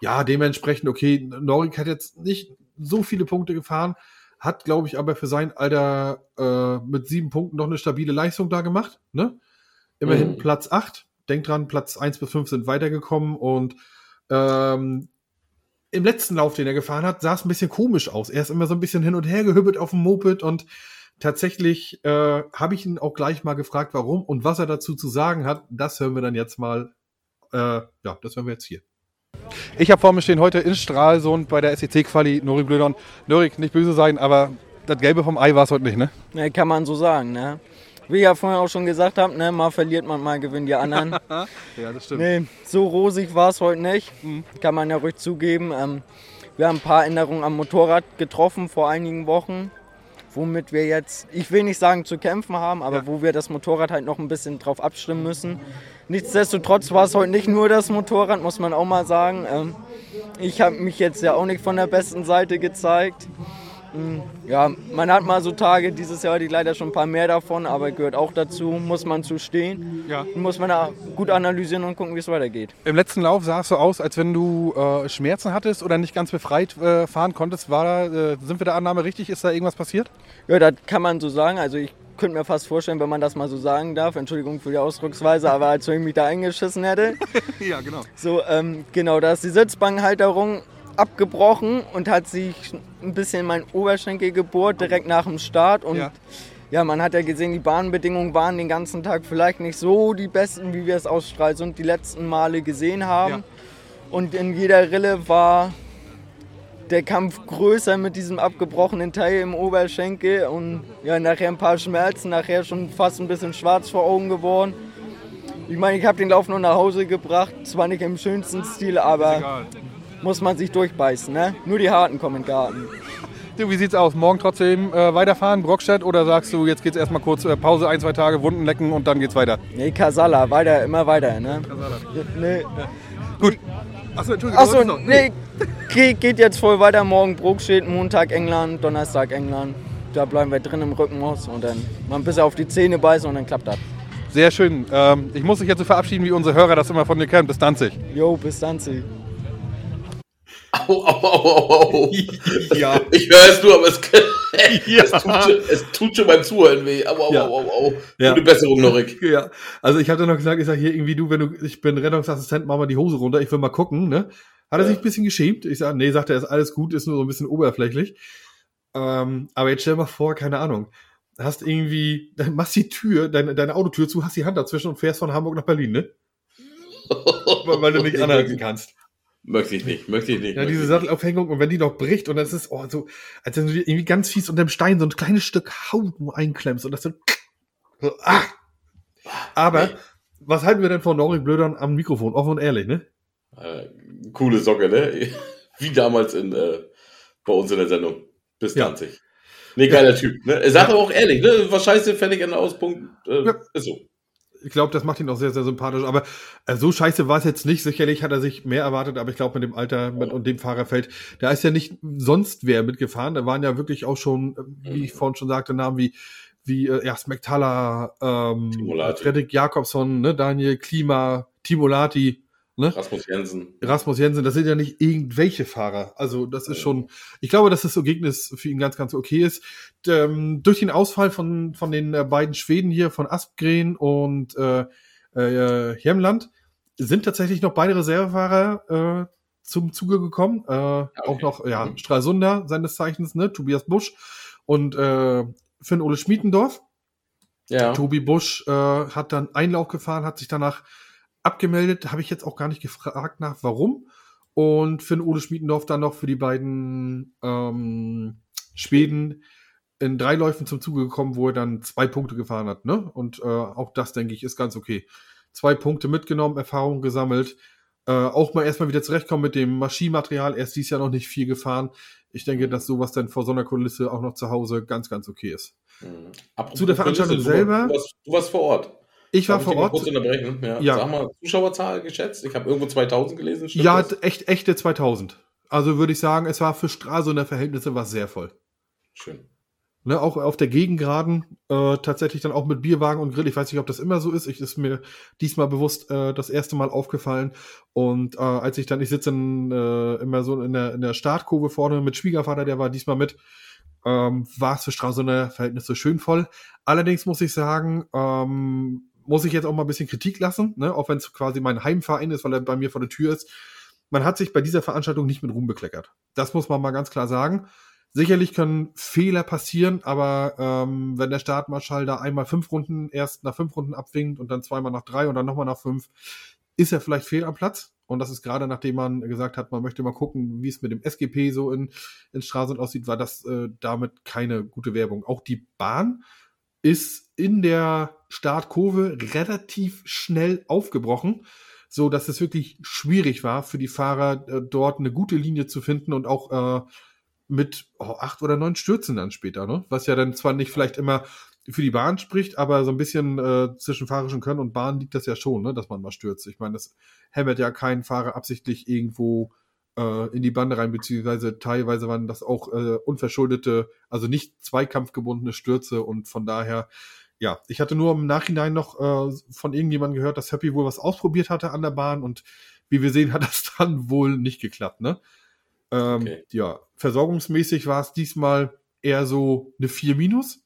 C: ja, dementsprechend, okay, Norik hat jetzt nicht so viele Punkte gefahren, hat, glaube ich, aber für sein Alter äh, mit sieben Punkten noch eine stabile Leistung da gemacht. Ne? Immerhin
D: Mhm.
C: Platz acht. Denkt dran, Platz eins bis fünf sind weitergekommen und ähm, im letzten Lauf, den er gefahren hat, sah es ein bisschen komisch aus. Er ist immer so ein bisschen hin und her gehübbelt auf dem Moped und tatsächlich äh, habe ich ihn auch gleich mal gefragt, warum und was er dazu zu sagen hat. Das hören wir dann jetzt mal. Äh, ja, das hören wir jetzt hier.
E: Ich habe vor mir stehen heute in Stralsund bei der SEC-Quali Norik Blödon. Norik, nicht böse sein, aber das Gelbe vom Ei war es heute nicht, ne?
G: Ne, kann man so sagen, ne? Wie ich ja vorhin auch schon gesagt habe, ne, mal verliert man, mal gewinnen die anderen.
E: Ja, das stimmt.
G: nee, so rosig war es heute nicht. Kann man ja ruhig zugeben. Ähm, wir haben ein paar Änderungen am Motorrad getroffen vor einigen Wochen, womit wir jetzt, ich will nicht sagen zu kämpfen haben, aber wo wir das Motorrad halt noch ein bisschen drauf abstimmen müssen. Nichtsdestotrotz war es heute nicht nur das Motorrad, muss man auch mal sagen. Ähm, ich habe mich jetzt ja auch nicht von der besten Seite gezeigt. Ja, man hat mal so Tage, dieses Jahr hatte ich leider schon ein paar mehr davon, aber gehört auch dazu, muss man zu stehen.
E: Ja.
G: Muss man da gut analysieren und gucken, wie es weitergeht.
E: Im letzten Lauf sah es so aus, als wenn du äh, Schmerzen hattest oder nicht ganz befreit äh, fahren konntest. War da, äh, sind wir der Annahme richtig? Ist da irgendwas passiert?
G: Ja, das kann man so sagen. Also ich könnte mir fast vorstellen, wenn man das mal so sagen darf, Entschuldigung für die Ausdrucksweise, aber als wenn ich mich da eingeschissen hätte.
E: ja, genau.
G: So, ähm, genau, da ist die Sitzbankhalterung abgebrochen und hat sich ein bisschen mein Oberschenkel gebohrt, direkt nach dem Start. Und
E: Ja.
G: ja. man hat ja gesehen, die Bahnbedingungen waren den ganzen Tag vielleicht nicht so die besten, wie wir es aus Stralsund die letzten Male gesehen haben.
E: Ja.
G: Und in jeder Rille war der Kampf größer mit diesem abgebrochenen Teil im Oberschenkel und ja, nachher ein paar Schmerzen, nachher schon fast ein bisschen schwarz vor Augen geworden. Ich meine, ich habe den Lauf nur nach Hause gebracht, zwar nicht im schönsten Stil, aber muss man sich durchbeißen, ne? Nur die Harten kommen in den Garten.
E: Du, wie sieht's aus? Morgen trotzdem äh, weiterfahren, Brockstedt? Oder sagst du, jetzt geht's erstmal kurz äh, Pause, ein, zwei Tage, Wunden lecken und dann geht's weiter?
G: Nee, Kasala, weiter, immer weiter, ne? Nee,
C: Achso, Entschuldigung.
G: Achso,
C: noch?
G: nee, geht, geht jetzt voll weiter. Morgen Bruck steht, Montag England, Donnerstag England. Da bleiben wir drin im Rückenhaus und dann mal ein bisschen auf die Zähne beißen und dann klappt das.
E: Sehr schön. Ähm, ich muss dich jetzt so verabschieden, wie unsere Hörer das immer von dir kennen. Bis Danzig.
G: Jo, bis dann, Sie.
D: Au, au, au, au, au.
C: Ja.
D: Ich höre es nur, aber es,
C: Ja.
D: es, tut, schon, es tut schon beim Zuhören weh. Au, au,
C: Ja.
D: au, au, au.
C: Ja.
D: Gute Besserung, Norik.
C: Ja, also ich hatte noch gesagt, ich sag hier irgendwie du, wenn du, ich bin Rettungsassistent, mach mal die Hose runter, ich will mal gucken, ne? Hat er sich ein bisschen geschämt? Ich sag, nee, sagt er, ist alles gut, ist nur so ein bisschen oberflächlich. Ähm, aber jetzt stell mal vor, keine Ahnung, hast irgendwie, machst die Tür, deine, deine Autotür zu, hast die Hand dazwischen und fährst von Hamburg nach Berlin, ne? Weil, weil du nicht anhalten kannst.
D: Möchte ich nicht, möchte ich nicht.
C: Ja, diese Sattelaufhängung und wenn die noch bricht und das ist, oh, so, als wenn du irgendwie ganz fies unter dem Stein so ein kleines Stück Haut nur einklemmst und das so, so ah. Aber,
D: Nee.
C: was halten wir denn von Norik Blödern am Mikrofon? Offen und ehrlich, ne?
D: Äh, coole Socke, ne? Wie damals in, äh, bei uns in der Sendung. Bis
C: Ja.
D: 20. Nee, geiler Typ. Ne? Er sagt aber auch ehrlich, ne? Was scheiße, fertig Ende aus, Punkt. Äh,
C: Ja.
D: Ist so.
C: Ich glaube, das macht ihn auch sehr, sehr sympathisch. Aber äh, so scheiße war es jetzt nicht. Sicherlich hat er sich mehr erwartet, aber ich glaube, mit dem Alter mit, und dem Fahrerfeld, da ist ja nicht sonst wer mitgefahren. Da waren ja wirklich auch schon, äh, wie ich vorhin schon sagte, Namen wie wie äh, ja, Smektala, ähm. Fredrik Jakobsson, ne, Daniel Klima, Timolati, ne?
D: Rasmus Jensen.
C: Rasmus Jensen, das sind ja nicht irgendwelche Fahrer. Also das ist schon, ich glaube, dass das Ergebnis für ihn ganz, ganz okay ist. Ähm, durch den Ausfall von, von den äh, beiden Schweden hier, von Aspgren und äh, äh, Hemland, sind tatsächlich noch beide Reservefahrer äh, zum Zuge gekommen. Äh, Auch noch, ja,
D: Mhm.
C: Stralsunder seines Zeichens, ne, Tobias Busch und äh, Finn Ole Schmiedendorf.
D: Ja.
C: Tobi Busch äh, hat dann Einlauf gefahren, hat sich danach abgemeldet. Habe ich jetzt auch gar nicht gefragt nach, warum. Und Finn Ole Schmiedendorf dann noch für die beiden ähm, Schweden in drei Läufen zum Zuge gekommen, wo er dann zwei Punkte gefahren hat. Ne? Und äh, auch das, denke ich, ist ganz okay. Zwei Punkte mitgenommen, Erfahrung gesammelt. Äh, auch mal erstmal wieder zurechtkommen mit dem Maschinenmaterial. Er ist dies Jahr noch nicht viel gefahren. Ich denke, dass sowas dann vor so einer Kulisse auch noch zu Hause ganz, ganz okay ist.
D: Mhm.
C: Zu der Veranstaltung
D: Kulisse,
C: selber?
D: Du warst, du warst vor Ort.
C: Ich war
D: Darf
C: vor Ort.
D: Kurz unterbrechen? Ja.
C: Ja.
D: Sag mal, Zuschauerzahl geschätzt? Ich habe irgendwo 2000 gelesen.
C: Ja,
D: das?
C: echt, echte 2000. Also würde ich sagen, es war für Stralsunder Verhältnisse was sehr voll.
D: Schön.
C: Ne, auch auf der Gegengraden, äh, tatsächlich dann auch mit Bierwagen und Grill. Ich weiß nicht, ob das immer so ist. Ich ist mir diesmal bewusst äh, das erste Mal aufgefallen. Und äh, als ich dann, ich sitze in, äh, immer so in der, in der Startkurve vorne mit Schwiegervater, der war diesmal mit, ähm, war es für Stralsunder Verhältnisse schön voll. Allerdings muss ich sagen, ähm, muss ich jetzt auch mal ein bisschen Kritik lassen, ne? auch wenn es quasi mein Heimverein ist, weil er bei mir vor der Tür ist. Man hat sich bei dieser Veranstaltung nicht mit Ruhm bekleckert. Das muss man mal ganz klar sagen. Sicherlich können Fehler passieren, aber ähm, wenn der Startmarschall da einmal fünf Runden, erst nach fünf Runden abwinkt und dann zweimal nach drei und dann nochmal nach fünf, ist er vielleicht fehl am Platz. Und das ist gerade nachdem man gesagt hat, man möchte mal gucken, wie es mit dem SGP so in, in Stralsund aussieht, war das äh, damit keine gute Werbung. Auch die Bahn ist in der Startkurve relativ schnell aufgebrochen, so dass es wirklich schwierig war für die Fahrer äh, dort eine gute Linie zu finden und auch äh, mit oh, acht oder neun Stürzen dann später, ne? Was ja dann zwar nicht vielleicht immer für die Bahn spricht, aber so ein bisschen äh, zwischen fahrischen Können und Bahn liegt das ja schon, ne, dass man mal stürzt. Ich meine, das hämmert ja kein Fahrer absichtlich irgendwo äh, in die Bande rein, beziehungsweise teilweise waren das auch äh, unverschuldete, also nicht zweikampfgebundene Stürze und von daher, ja, ich hatte nur im Nachhinein noch äh, von irgendjemandem gehört, dass Happy wohl was ausprobiert hatte an der Bahn und wie wir sehen, hat das dann wohl nicht geklappt, ne? Ähm,
D: Okay.
C: Ja, versorgungsmäßig war es diesmal eher so eine 4 minus.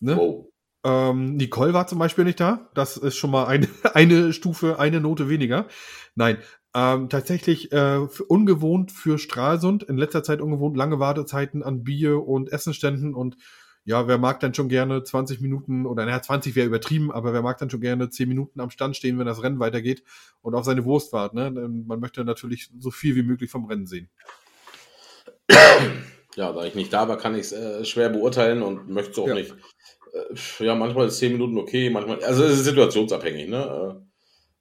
C: Ne?
D: Wow.
C: Ähm, Nicole war zum Beispiel nicht da. Das ist schon mal eine, eine Stufe, eine Note weniger. Nein, ähm, tatsächlich äh, ungewohnt für Stralsund. In letzter Zeit ungewohnt lange Wartezeiten an Bier- und Essenständen. Und ja, wer mag dann schon gerne 20 Minuten oder naja, 20 wäre übertrieben, aber wer mag dann schon gerne 10 Minuten am Stand stehen, wenn das Rennen weitergeht und auf seine Wurst wartet. Ne? Man möchte natürlich so viel wie möglich vom Rennen sehen.
D: Ja, da ich nicht da war, kann ich es äh, schwer beurteilen und möchte es auch
C: Ja.
D: nicht. Äh, ja, manchmal ist 10 Minuten okay, manchmal. Also es ist situationsabhängig, ne?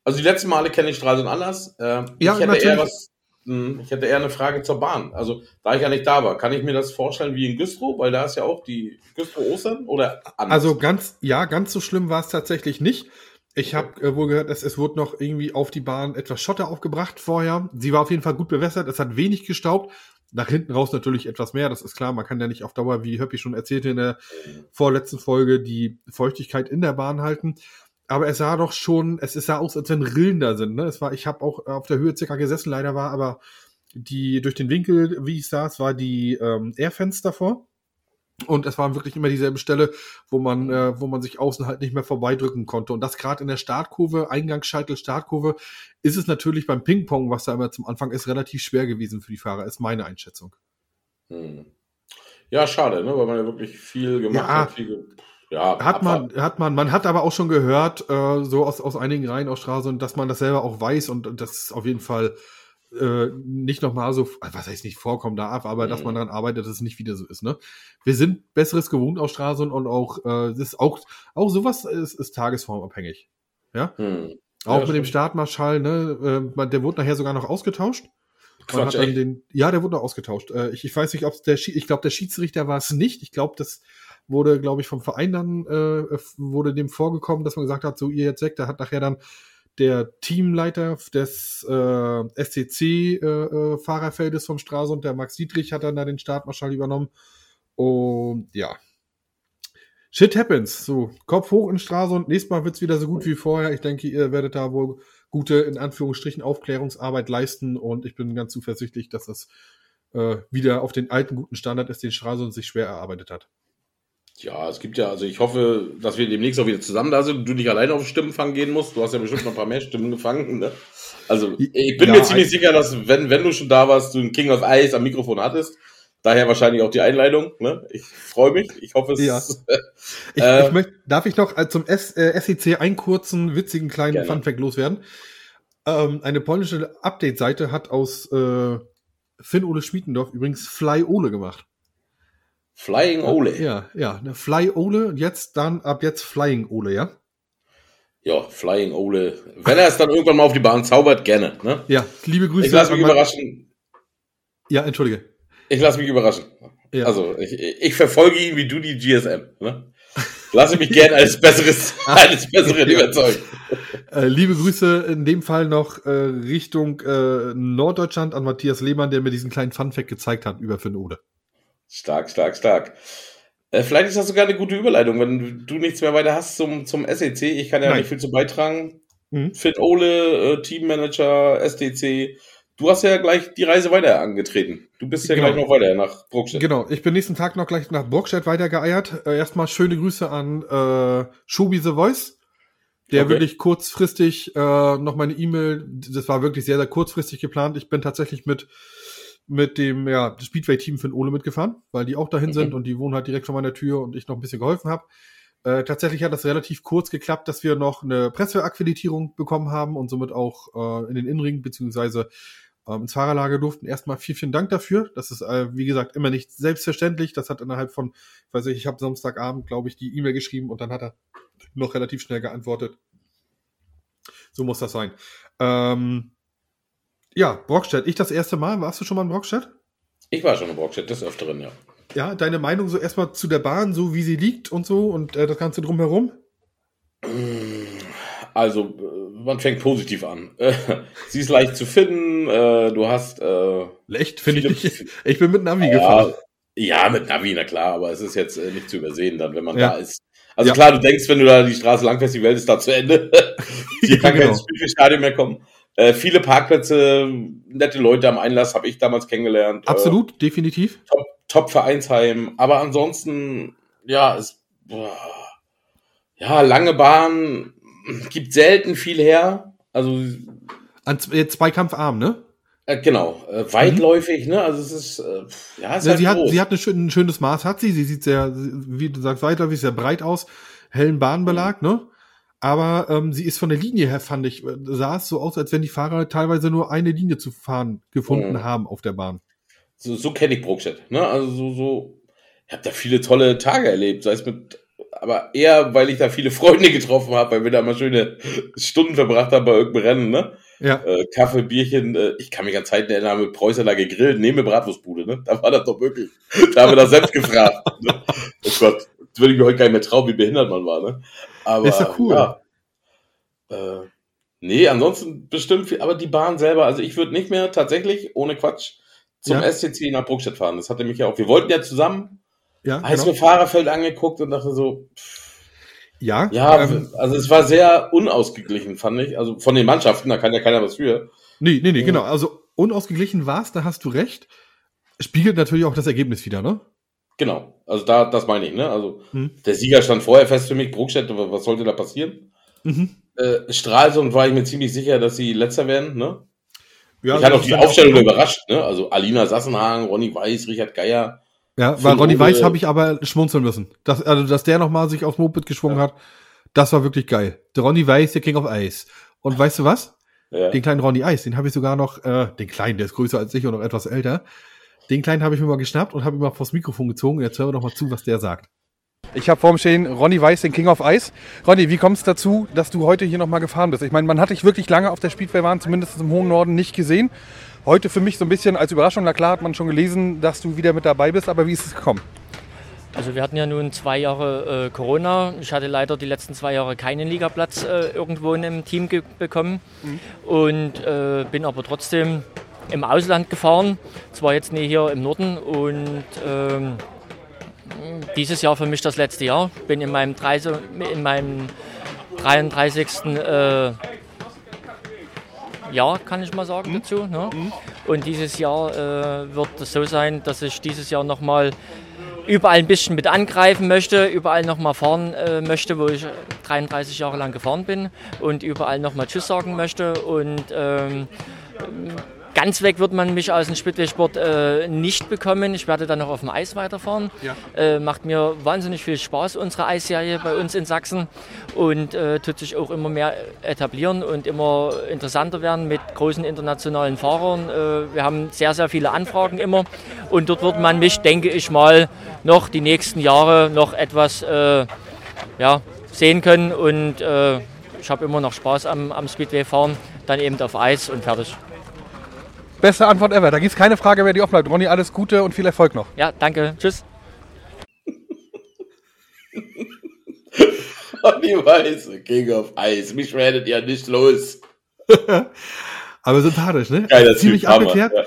D: Also die letzten Male kenne ich Stralsund anders. Äh,
C: Ja,
D: ich hätte
C: natürlich.
D: eher was. mh, Ich hätte eher eine Frage zur Bahn. Also, da ich ja nicht da war, kann ich mir das vorstellen wie in Güstrow, weil da ist ja auch die Güstrow Ostern oder anders?
C: Also ganz, ja, ganz so schlimm war es tatsächlich nicht. Ich habe äh, wohl gehört, dass es wurde noch irgendwie auf die Bahn etwas Schotter aufgebracht vorher. Sie war auf jeden Fall gut bewässert. Es hat wenig gestaubt. Nach hinten raus natürlich etwas mehr. Das ist klar. Man kann ja nicht auf Dauer, wie Höppi schon erzählte in der vorletzten Folge, die Feuchtigkeit in der Bahn halten. Aber es sah doch schon, es sah aus, als wenn Rillen da sind. Ne? Es war, ich habe auch auf der Höhe circa gesessen, leider war aber die durch den Winkel, wie ich saß, war die ähm, Airfenster vor. Und es waren wirklich immer dieselben Stelle, wo man, äh, wo man sich außen halt nicht mehr vorbeidrücken konnte. Und das gerade in der Startkurve, Eingangsscheitel, Startkurve, ist es natürlich beim Ping-Pong, was da immer zum Anfang ist, relativ schwer gewesen für die Fahrer, ist meine Einschätzung.
D: Hm. Ja, schade, ne? weil man ja wirklich viel gemacht
C: Ja.
D: hat. Viel ge ja,
C: Hat man, hat man, man hat aber auch schon gehört, äh, so aus, aus einigen Reihen aus Stralsund, dass man das selber auch weiß und, und das ist auf jeden Fall äh, nicht nochmal so, was heißt nicht vorkommen darf, aber dass
D: Mhm.
C: man daran arbeitet, dass es nicht wieder so ist. Ne? Wir sind Besseres gewohnt aus Stralsund und auch, äh, das ist auch, auch sowas ist, ist tagesformabhängig. Ja?
D: Hm.
C: Auch
D: Ja,
C: mit dem. Startmarschall, ne? Äh, der wurde nachher sogar noch ausgetauscht. Man
D: Quatsch,
C: hat dann den, ja, der wurde noch ausgetauscht. Äh, ich, ich weiß nicht, ob der, ich glaube, der Schiedsrichter war es nicht. Ich glaube, das wurde, glaube ich, vom Verein dann äh, wurde dem vorgekommen, dass man gesagt hat, so ihr jetzt weg. Da hat nachher dann der Teamleiter des äh, SCC äh, äh, vom Stralsund, der Max Dietrich, hat dann da den Startmarschall übernommen. Und ja. Shit happens. So, Kopf hoch in Stralsund. Nächstes Mal wird's wieder so gut wie vorher. Ich denke, ihr werdet da wohl gute, in Anführungsstrichen, Aufklärungsarbeit leisten. Und ich bin ganz zuversichtlich, dass es äh, wieder auf den alten guten Standard ist, den Stralsund sich schwer erarbeitet hat.
D: Ja, es gibt ja, also ich hoffe, dass wir demnächst auch wieder zusammen da sind und du nicht alleine auf Stimmenfang gehen musst. Du hast ja bestimmt noch ein paar mehr Stimmen gefangen. Ne? Also ich bin
C: Ja,
D: mir ziemlich
C: ein-
D: sicher, dass wenn, wenn du schon da warst, du einen King of Ice am Mikrofon hattest. Daher wahrscheinlich auch die Einleitung. Ne? Ich freue mich. Ich hoffe, es
C: Ja. Ich,
D: Äh,
C: ich möcht, darf ich noch äh, zum S, äh, SEC einen kurzen, witzigen kleinen
D: Gerne.
C: Funfact loswerden? Ähm, eine polnische Update-Seite hat aus äh, Finn-Ole Schmiedendorf übrigens Fly Ole gemacht.
D: Flying Ole.
C: Ja, ja, ne, Fly Ole und jetzt dann ab jetzt Flying Ole, ja?
D: Ja, Flying Ole. Wenn er es dann irgendwann mal auf die Bahn zaubert, gerne. Ne?
C: Ja, liebe Grüße.
D: Ich lasse mich überraschen.
C: Ja, entschuldige.
D: Ich lasse mich überraschen.
C: Ja.
D: Also, ich, ich verfolge ihn wie du die GSM. Ne? Lasse mich gern eines Besseres, eines Besseren überzeugen.
C: Äh, liebe Grüße in dem Fall noch äh, Richtung äh, Norddeutschland an Matthias Lehmann, der mir diesen kleinen Funfact gezeigt hat über Finn Ode.
D: Stark, stark, stark. Äh, vielleicht ist das sogar eine gute Überleitung, wenn du nichts mehr weiter hast zum, zum SEC. Ich kann ja
C: Nein.
D: nicht viel zu beitragen.
C: Mhm.
D: Finn Ole, äh, Teammanager, SDC. Du hast ja gleich die Reise weiter angetreten. Du bist ja
C: Genau.
D: gleich noch weiter nach Bruckstedt.
C: Genau, ich bin nächsten Tag noch gleich nach Brockstedt weitergeeiert. Äh, erstmal schöne Grüße an äh, Schubi The Voice, der
D: Okay.
C: wirklich kurzfristig äh, noch meine E-Mail, das war wirklich sehr, sehr kurzfristig geplant. Ich bin tatsächlich mit mit dem ja, Speedway-Team von Ole mitgefahren, weil die auch dahin
D: Mhm.
C: sind und die wohnen halt direkt vor meiner Tür und ich noch ein bisschen geholfen habe. Äh, tatsächlich hat das relativ kurz geklappt, dass wir noch eine Presseakkreditierung bekommen haben und somit auch äh, in den Innenring beziehungsweise ähm, ins Fahrerlager durften. Erstmal vielen, vielen Dank dafür. Das ist, äh, wie gesagt, immer nicht selbstverständlich. Das hat innerhalb von, weiß ich, ich habe Samstagabend, glaube ich, die E-Mail geschrieben und dann hat er noch relativ schnell geantwortet. So muss das sein. Ähm, ja, Brockstedt. Ich das erste Mal. Warst du schon mal in Brockstedt?
D: Ich war schon in Bruckstedt, des Öfteren, ja.
C: Ja, deine Meinung so erstmal zu der Bahn, so wie sie liegt und so und äh, das Ganze drumherum?
D: Also, äh, man fängt positiv an. Sie ist leicht zu finden. Äh, du hast äh,
C: Echt, finde ich nicht. Ich bin mit Navi
D: ja,
C: gefahren.
D: ja, mit Navi, na klar, aber es ist jetzt äh, nicht zu übersehen dann, wenn man
C: Ja.
D: da ist. Also
C: Ja.
D: klar, du denkst, wenn du da die Straße lang fährst, die Welt ist da zu Ende. Hier kann
C: Genau.
D: kein Spielstadion mehr kommen. Äh, viele Parkplätze, nette Leute am Einlass habe ich damals kennengelernt.
C: Absolut, definitiv.
D: Äh, top, top Vereinsheim. Aber ansonsten, ja, es, boah, ja, lange Bahn gibt selten viel her. Also
C: An äh, Zweikampfarm, ne?
D: äh, genau, äh, weitläufig, ne? Also es ist, äh, ja, es ist
C: Ja,
D: halt
C: sie, hat,
D: groß.
C: sie hat schön, ein schönes Maß, hat sie. Sie sieht sehr, wie du sagst, weitläufig, sehr breit aus, hellen Bahnbelag, ne? Aber ähm, sie ist von der Linie her, fand ich, äh, sah es so aus, als wenn die Fahrer teilweise nur eine Linie zu fahren gefunden
D: Mhm.
C: haben auf der Bahn.
D: so, so kenne ich Bruckstedt. Ne? Also so, so, ich habe da viele tolle Tage erlebt, sei es mit, aber eher, weil ich da viele Freunde getroffen habe, weil wir da mal schöne Stunden verbracht haben bei irgendeinem Rennen, ne?
C: Ja,
D: Äh, Kaffee, Bierchen, äh, ich kann mich an Zeiten erinnern, haben mit Preußer da gegrillt, neben Bratwurstbude, ne? Da war das doch möglich. Da haben wir das selbst gefragt. Ne? Oh Gott, das würde ich mir heute gar nicht mehr trauen, wie behindert man war, ne? Aber,
C: Ist ja cool.
D: Ja, Äh, nee, ansonsten bestimmt viel, aber die Bahn selber, also ich würde nicht mehr tatsächlich, ohne Quatsch, zum
C: Ja.
D: SCC nach Bruckstedt fahren. Das hatte mich ja auch, wir wollten ja zusammen,
C: Ja,
D: heißt
C: genau.
D: mir Fahrerfeld angeguckt und dachte so,
C: ja,
D: ja,
C: ähm,
D: also es war sehr unausgeglichen, fand ich. Also von den Mannschaften, da kann ja keiner was für.
C: nee, nee, nee, genau. Also unausgeglichen war's, da hast du recht. Spiegelt natürlich auch das Ergebnis wieder, ne?
D: Genau, also da, das meine ich, ne? Also
C: Hm.
D: der Sieger stand vorher fest für mich, Bruckstedt, was sollte da passieren?
C: Mhm.
D: Äh, Stralsund war ich mir ziemlich sicher, dass sie letzter werden, ne?
C: Ja,
D: ich hatte auch die Aufstellung überrascht, ne? Also Alina Sassenhagen, Ronny Weiß, Richard Geier.
C: Ja, weil Ronny Weiß habe ich aber schmunzeln müssen. Das, also, dass der nochmal sich aufs Moped geschwungen hat, das war wirklich geil. Der Ronny Weiß, der King of Ice. Und weißt du was?
D: Ja.
C: Den kleinen Ronny Eis, den habe ich sogar noch, äh, den kleinen, der ist größer als ich und noch etwas älter. Den kleinen habe ich mir mal geschnappt und habe ihm mal vors Mikrofon gezogen. Jetzt hören wir doch mal zu, was der sagt.
E: Ich habe vor mir stehen Ronny Weiß, den King of Ice. Ronny, wie kommt es dazu, dass du heute hier nochmal gefahren bist? Ich meine, man hat dich wirklich lange auf der Speedway-Bahn, zumindest im hohen Norden, nicht gesehen. Heute für mich so ein bisschen als Überraschung. Na klar hat man schon gelesen, dass du wieder mit dabei bist, aber wie ist es gekommen?
H: Also wir hatten ja nun zwei Jahre äh, Corona. Ich hatte leider die letzten zwei Jahre keinen Ligaplatz äh, irgendwo in einem Team bekommen und äh, bin aber trotzdem im Ausland gefahren. Zwar jetzt nie hier im Norden und ähm, dieses Jahr für mich das letzte Jahr. Bin in meinem, 30, in meinem 33. Äh, Jahr, kann ich mal sagen, dazu. Ne? Und dieses Jahr äh, wird es so sein, dass ich dieses Jahr nochmal überall ein bisschen mit angreifen möchte, überall nochmal fahren äh, möchte, wo ich 33 Jahre lang gefahren bin und überall nochmal Tschüss sagen möchte. Und ähm, ganz weg wird man mich aus dem Speedway-Sport äh, nicht bekommen. Ich werde dann noch auf dem Eis weiterfahren. Äh, macht mir wahnsinnig viel Spaß, unsere Eisserie bei uns in Sachsen. Und äh, tut sich auch immer mehr etablieren und immer interessanter werden mit großen internationalen Fahrern. Äh, wir haben sehr, sehr viele Anfragen immer. Und dort wird man mich, denke ich mal, noch die nächsten Jahre noch etwas äh, ja, sehen können. Und äh, ich habe immer noch Spaß am, am Speedway-Fahren, dann eben auf Eis und fertig.
E: Beste Antwort ever. Da gibt es keine Frage mehr, die offen bleibt. Ronny, alles Gute und viel Erfolg noch.
H: Ja, danke. Tschüss.
D: Ronny Weiß, King of Ice. Mich werdet ihr nicht los.
C: Aber sympathisch, ne?
D: Geiler
C: Ziemlich
D: Typ, Hammer.
C: abgeklärt.
D: Ja.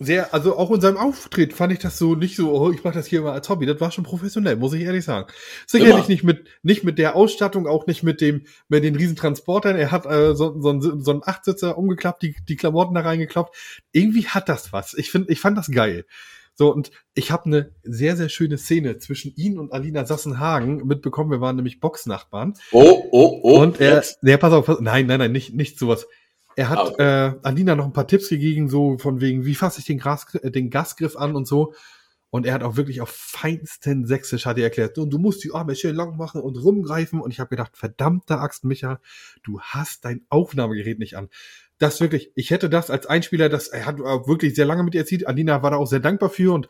C: Sehr, also auch in seinem Auftritt fand ich das so nicht so, oh, ich mache das hier mal als Hobby. Das war schon professionell, muss ich ehrlich sagen. Sicherlich
D: Immer.
C: nicht mit, nicht mit der Ausstattung, auch nicht mit dem, mit den Riesentransportern. Er hat äh, so, so, einen- so einen Achtsitzer umgeklappt, die, die Klamotten da reingekloppt. Irgendwie hat das was. Ich finde, ich fand das geil. So, und ich habe eine sehr, sehr schöne Szene zwischen ihn und Alina Sassenhagen mitbekommen. Wir waren nämlich Boxnachbarn.
D: Oh, oh, oh.
C: Und er, nee, pass auf, pass, nein, nein, nein, nicht, nicht sowas. Er hat
D: Ah, okay.
C: äh, Alina noch ein paar Tipps gegeben, so von wegen, wie fasse ich den, Gras, äh, den Gasgriff an und so. Und er hat auch wirklich auf feinsten Sächsisch hat er erklärt, du, du musst die Arme schön lang machen und rumgreifen. Und ich habe gedacht, verdammte Axt, Micha, du hast dein Aufnahmegerät nicht an. Das wirklich, ich hätte das als Einspieler, das er hat wirklich sehr lange mit ihr erzählt. Alina war da auch sehr dankbar für und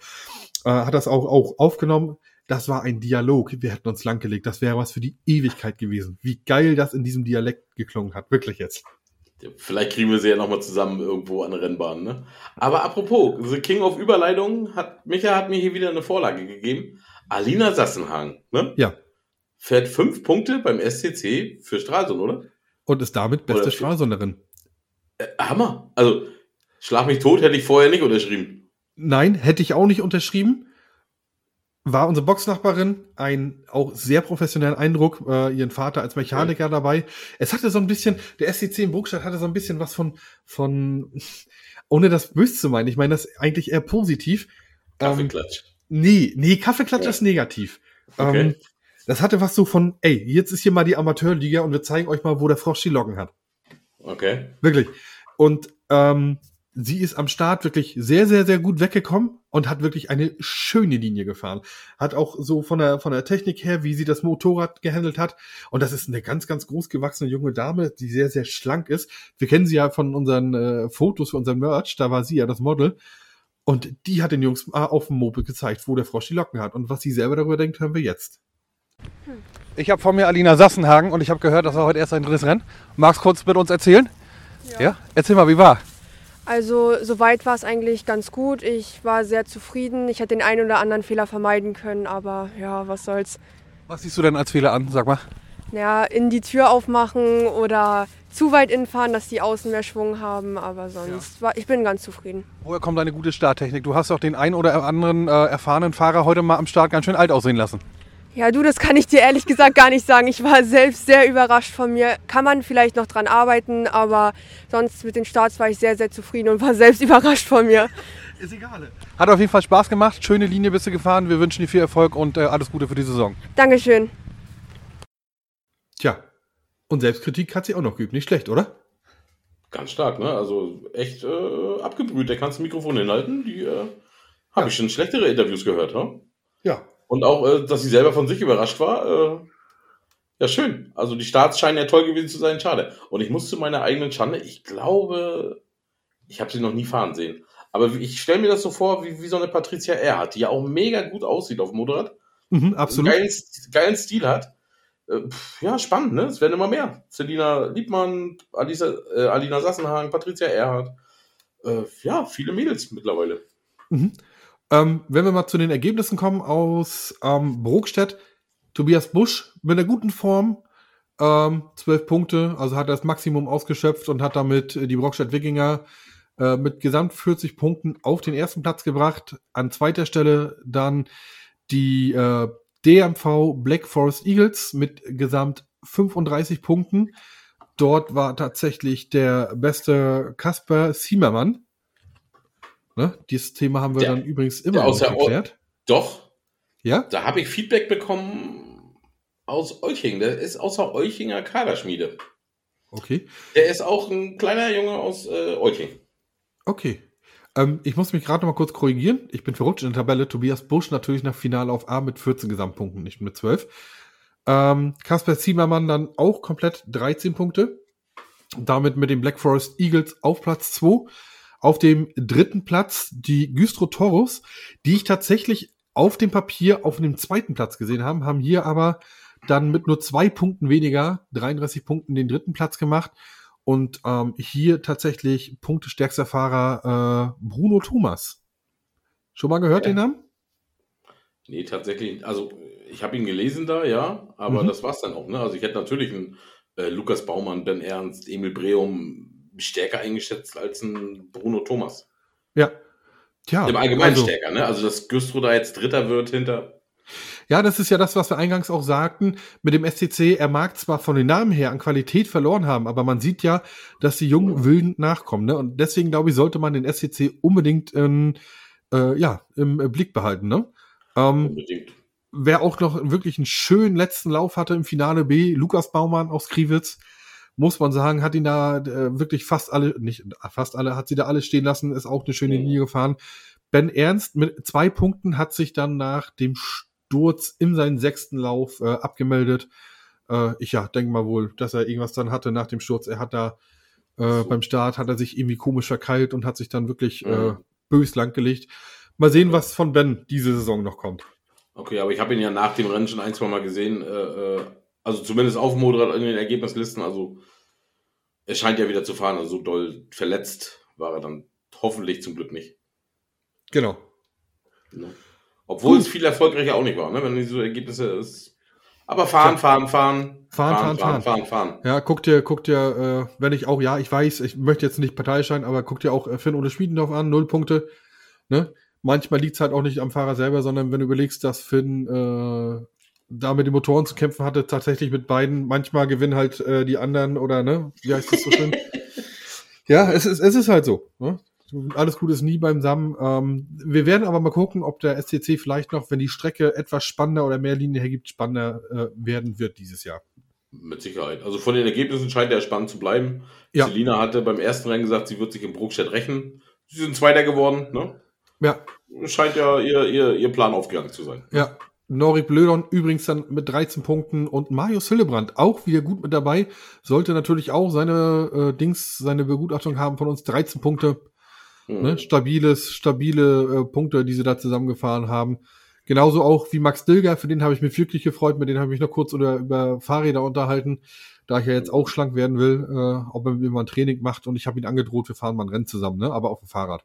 C: äh, hat das auch, auch aufgenommen. Das war ein Dialog. Wir hätten uns langgelegt. Das wäre was für die Ewigkeit gewesen. Wie geil das in diesem Dialekt geklungen hat. Wirklich jetzt.
D: Vielleicht kriegen wir sie ja nochmal zusammen irgendwo an der Rennbahn, ne? Aber apropos, The King of Überleitung hat, Micha hat mir hier wieder eine Vorlage gegeben. Alina Sassenhagen, ne?
C: Ja.
D: Fährt fünf Punkte beim SCC für Stralsund, oder?
C: Und ist damit beste
D: Oder-
C: Stralsunderin.
D: Äh, Hammer. Also, schlag mich tot, hätte ich vorher nicht unterschrieben.
C: Nein, hätte ich auch nicht unterschrieben. War unsere Boxnachbarin ein auch sehr professionellen Eindruck, äh, ihren Vater als Mechaniker dabei. Es hatte so ein bisschen, der SCC in Burgstadt hatte so ein bisschen was von, von, ohne das böse zu meinen, ich meine das eigentlich eher positiv. Ähm,
D: Kaffeeklatsch.
C: nee, nee, Kaffeeklatsch
D: Ja.
C: ist negativ.
D: Okay.
C: Ähm, das hatte was so von, ey, jetzt ist hier mal die Amateurliga und wir zeigen euch mal, wo der Frosch die Locken hat.
D: Okay.
C: Wirklich. Und ähm, sie ist am Start wirklich sehr, sehr, sehr gut weggekommen und hat wirklich eine schöne Linie gefahren. Hat auch so von der, von der Technik her, wie sie das Motorrad gehandelt hat. Und das ist eine ganz, ganz groß gewachsene junge Dame, die sehr, sehr schlank ist. Wir kennen sie ja von unseren äh, Fotos, für unseren Merch. Da war sie ja das Model. Und die hat den Jungs mal auf dem Moped gezeigt, wo der Frosch die Locken hat. Und was sie selber darüber denkt, hören wir jetzt.
E: Ich habe vor mir Alina Sassenhagen und ich habe gehört, das war heute erst ein drittes Rennen. Magst kurz mit uns erzählen? Ja. Erzähl mal, wie war?
I: Also soweit war es eigentlich ganz gut. Ich war sehr zufrieden. Ich hätte den einen oder anderen Fehler vermeiden können, aber ja, was soll's.
E: Was siehst du denn als Fehler an? Sag mal.
I: ja, in die Tür aufmachen oder zu weit innen fahren, dass die Außen mehr Schwung haben. Aber sonst, war, ich bin ganz zufrieden.
E: Woher kommt deine gute Starttechnik? Du hast doch den einen oder anderen äh, erfahrenen Fahrer heute mal am Start ganz schön alt aussehen lassen.
I: Ja, du, das kann ich dir ehrlich gesagt gar nicht sagen. Ich war selbst sehr überrascht von mir. Kann man vielleicht noch dran arbeiten, aber sonst mit den Starts war ich sehr, sehr zufrieden und war selbst überrascht von mir.
E: Ist egal. Hat auf jeden Fall Spaß gemacht. Schöne Linie bist du gefahren. Wir wünschen dir viel Erfolg und äh, alles Gute für die Saison.
I: Dankeschön.
C: Tja, und Selbstkritik hat sie auch noch geübt. Nicht schlecht, oder?
D: Ganz stark, ne? Also echt äh, abgebrüht. Der kann das Mikrofon hinhalten. Die äh, habe
C: Ja.
D: ich schon schlechtere Interviews gehört, ha?
C: Ja.
D: Und auch, äh, dass sie selber von sich überrascht war. Äh, ja, schön. Also die Starts scheinen ja toll gewesen zu sein. Schade. Und ich muss zu meiner eigenen Schande, ich glaube, ich habe sie noch nie fahren sehen. Aber ich stelle mir das so vor, wie, wie so eine Patricia Erhardt, die ja auch mega gut aussieht auf dem Motorrad.
C: Mhm, absolut.
D: Geilen, geilen Stil hat. Äh, ja, spannend, ne? Es werden immer mehr. Selina Liebmann, Alisa, äh, Alina Sassenhagen, Patricia Erhardt. Äh, ja, viele Mädels mittlerweile.
C: Mhm. Ähm, wenn wir mal zu den Ergebnissen kommen aus ähm, Brokstedt, Tobias Busch mit einer guten Form, ähm, 12 Punkte, also hat er das Maximum ausgeschöpft und hat damit äh, die Brokstedt Wikinger äh, mit gesamt 40 Punkten auf den ersten Platz gebracht. An zweiter Stelle dann die äh, DMV Black Forest Eagles mit gesamt 35 Punkten. Dort war tatsächlich der beste Kasper Siemermann. Ne? Dieses Thema haben wir
D: Der-
C: dann übrigens immer geklärt.
D: Doch,
C: Ja?
D: da habe ich Feedback bekommen aus Euching. Der ist außer Euchinger Kaderschmiede.
C: Okay.
D: Der ist auch ein kleiner Junge aus äh, Euching.
C: Okay. Ähm, ich muss mich gerade noch mal kurz korrigieren. Ich bin verrutscht in der Tabelle. Tobias Busch natürlich nach Finale auf A mit 14 Gesamtpunkten, nicht mit 12. Ähm, Kasper Ziemermann dann auch komplett 13 Punkte. Damit mit den Black Forest Eagles auf Platz 2. Auf dem dritten Platz die Güstro Toros, die ich tatsächlich auf dem Papier auf dem zweiten Platz gesehen haben, haben hier aber dann mit nur zwei Punkten weniger, 33 Punkten, den dritten Platz gemacht. Und ähm, hier tatsächlich punktestärkster Fahrer äh, Bruno Thomas. Schon mal gehört
D: Ja.
C: den Namen?
D: Nee, tatsächlich. Also, ich habe ihn gelesen da, ja, aber
C: Mhm.
D: das war's dann auch. Ne? Also, ich hätte natürlich einen äh, Lukas Baumann, Ben Ernst, Emil Breum stärker eingeschätzt als ein Bruno Thomas.
C: Ja. Tja,
D: Im Allgemeinen
C: also-
D: stärker, ne? Also, dass Güstrow da jetzt Dritter wird hinter.
C: Ja, das ist ja das, was wir eingangs auch sagten. Mit dem SCC, er mag zwar von den Namen her an Qualität verloren haben, aber man sieht ja, dass die jungen Wilden nachkommen. Ne? Und deswegen, glaube ich, sollte man den SCC unbedingt in, äh, ja, im äh, Blick behalten. Ne? Ähm,
D: Unbedingt.
C: wer auch noch wirklich einen schönen letzten Lauf hatte im Finale B, Lukas Baumann aus Kriwitz, muss man sagen, hat ihn da äh, wirklich fast alle, nicht fast alle, hat sie da alle stehen lassen, ist auch eine schöne
D: Mhm.
C: Linie gefahren. Ben Ernst mit zwei Punkten hat sich dann nach dem Sturz in seinen sechsten Lauf äh, abgemeldet. Äh, ich ja, denke mal wohl, dass er irgendwas dann hatte nach dem Sturz. Er hat da äh, beim Start hat er sich irgendwie komisch verkeilt und hat sich dann wirklich äh,
D: Mhm.
C: bös langgelegt. Mal sehen, was von Ben diese Saison noch kommt.
D: Okay, aber ich habe ihn ja nach dem Rennen schon ein, zwei Mal gesehen. Äh, äh, also, zumindest auf Motorrad in den Ergebnislisten. Also, er scheint ja wieder zu fahren. Also, so doll verletzt war er dann hoffentlich zum Glück nicht.
C: Genau.
D: Ne? Obwohl
C: Gut.
D: es viel erfolgreicher auch nicht war, ne? wenn diese Ergebnisse ist. Aber fahren, fahren, fahren,
C: Fahren,
D: fahren,
C: fahren,
D: fahren, fahren.
C: Ja, guck dir, guck dir, äh, wenn ich auch, ja, ich weiß, ich möchte jetzt nicht Partei sein, aber guck dir auch äh, Finn oder Schmiedendorf an, null Punkte. Ne? Manchmal liegt's halt auch nicht am Fahrer selber, sondern wenn du überlegst, dass Finn äh, da mit den Motoren zu kämpfen hatte, tatsächlich mit beiden, manchmal gewinnen halt äh, die anderen oder ne, wie heißt das so schön? ja, es ist, es ist halt so. Ne? Alles Gute ist nie beim Samen. Ähm, wir werden aber mal gucken, ob der SCC vielleicht noch, wenn die Strecke etwas spannender oder mehr Linien hergibt, spannender äh, werden wird dieses Jahr.
D: Mit Sicherheit. Also von den Ergebnissen scheint er spannend zu bleiben.
C: Ja.
D: Selina hatte beim ersten Rennen gesagt, sie wird sich in Bruckstedt rächen. Sie sind Zweiter geworden. Ne?
C: Ja,
D: Scheint ja ihr, ihr, ihr Plan aufgegangen zu sein.
C: Ja, Norik Blödon übrigens dann mit 13 Punkten und Marius Hillebrand auch wieder gut mit dabei. Sollte natürlich auch seine äh, Dings, seine Begutachtung haben von uns. 13 Punkte.
D: Hm.
C: Ne? Stabiles, stabile äh, Punkte, die sie da zusammengefahren haben. Genauso auch wie Max Dilger, für den habe ich mich wirklich gefreut, mit dem habe ich mich noch kurz oder über Fahrräder unterhalten, da ich ja jetzt auch schlank werden will, äh, ob er mit mir mal ein Training macht und ich habe ihn angedroht, wir fahren mal ein Rennen zusammen, ne? aber auf dem Fahrrad.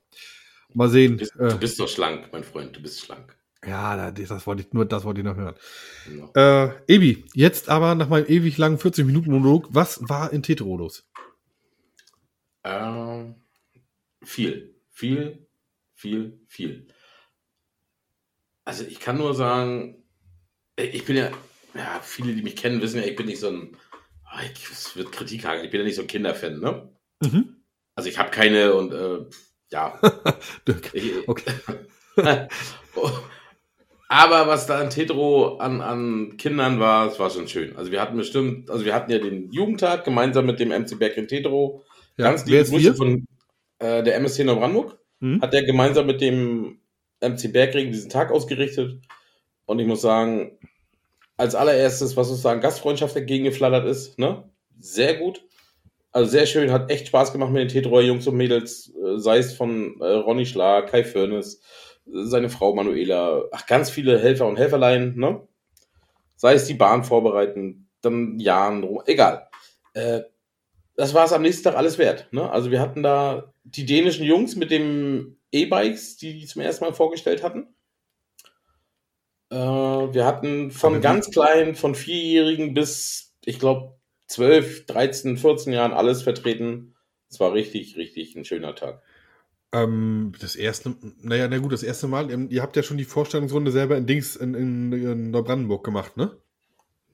C: Mal sehen.
D: Du bist,
C: äh,
D: du bist doch schlank, mein Freund. Du bist schlank.
C: Ja, da- das wollte ich, nur das wollte ich noch hören.
D: Ja.
C: Äh, Ebi, jetzt aber nach meinem ewig langen 40-Minuten-Monolog, was war in Tetro los?
D: Ähm, viel, viel, viel, viel. Also ich kann nur sagen, äh, ich bin ja, ja, viele, die mich kennen, wissen ja, ich bin nicht so ein, ah, es wird Kritik haben, ich bin ja nicht so ein Kinderfan, ne?
C: Mhm.
D: Also ich habe keine und äh, ja. Ich,
C: Okay.
D: Aber was da in Tetro an, an Kindern war, es war schon schön. Also wir hatten bestimmt, also wir hatten ja den Jugendtag gemeinsam mit dem MC Berg in Tetro.
C: Ja,
D: Ganz liebe Grüße
C: wir?
D: von äh, der MSC Neubrandenburg.
C: Mhm.
D: Hat er gemeinsam mit dem MC Bergring diesen Tag ausgerichtet. Und ich muss sagen, als allererstes, was sozusagen Gastfreundschaft entgegengeflattert ist, ne? Sehr gut. Also sehr schön, hat echt Spaß gemacht mit den Tetroer Jungs und Mädels, äh, sei es von äh, Ronny Schlag, Kai Firnes, äh, seine Frau Manuela, ach, ganz viele Helfer und Helferlein, ne? Sei es die Bahn vorbereiten, dann Jan, rum, egal. Äh, das war es am nächsten Tag alles wert. Ne? Also wir hatten da die dänischen Jungs mit dem E-Bikes, die die zum ersten Mal vorgestellt hatten. Äh, wir hatten von ganz klein, von Vierjährigen bis, ich glaube, 12, 13, 14 Jahren alles vertreten. Es war richtig, richtig ein schöner Tag.
C: Ähm, das erste, naja, na gut, das erste Mal, ähm, ihr habt ja schon die Vorstellungsrunde selber in Dings in, in, in Neubrandenburg gemacht, ne?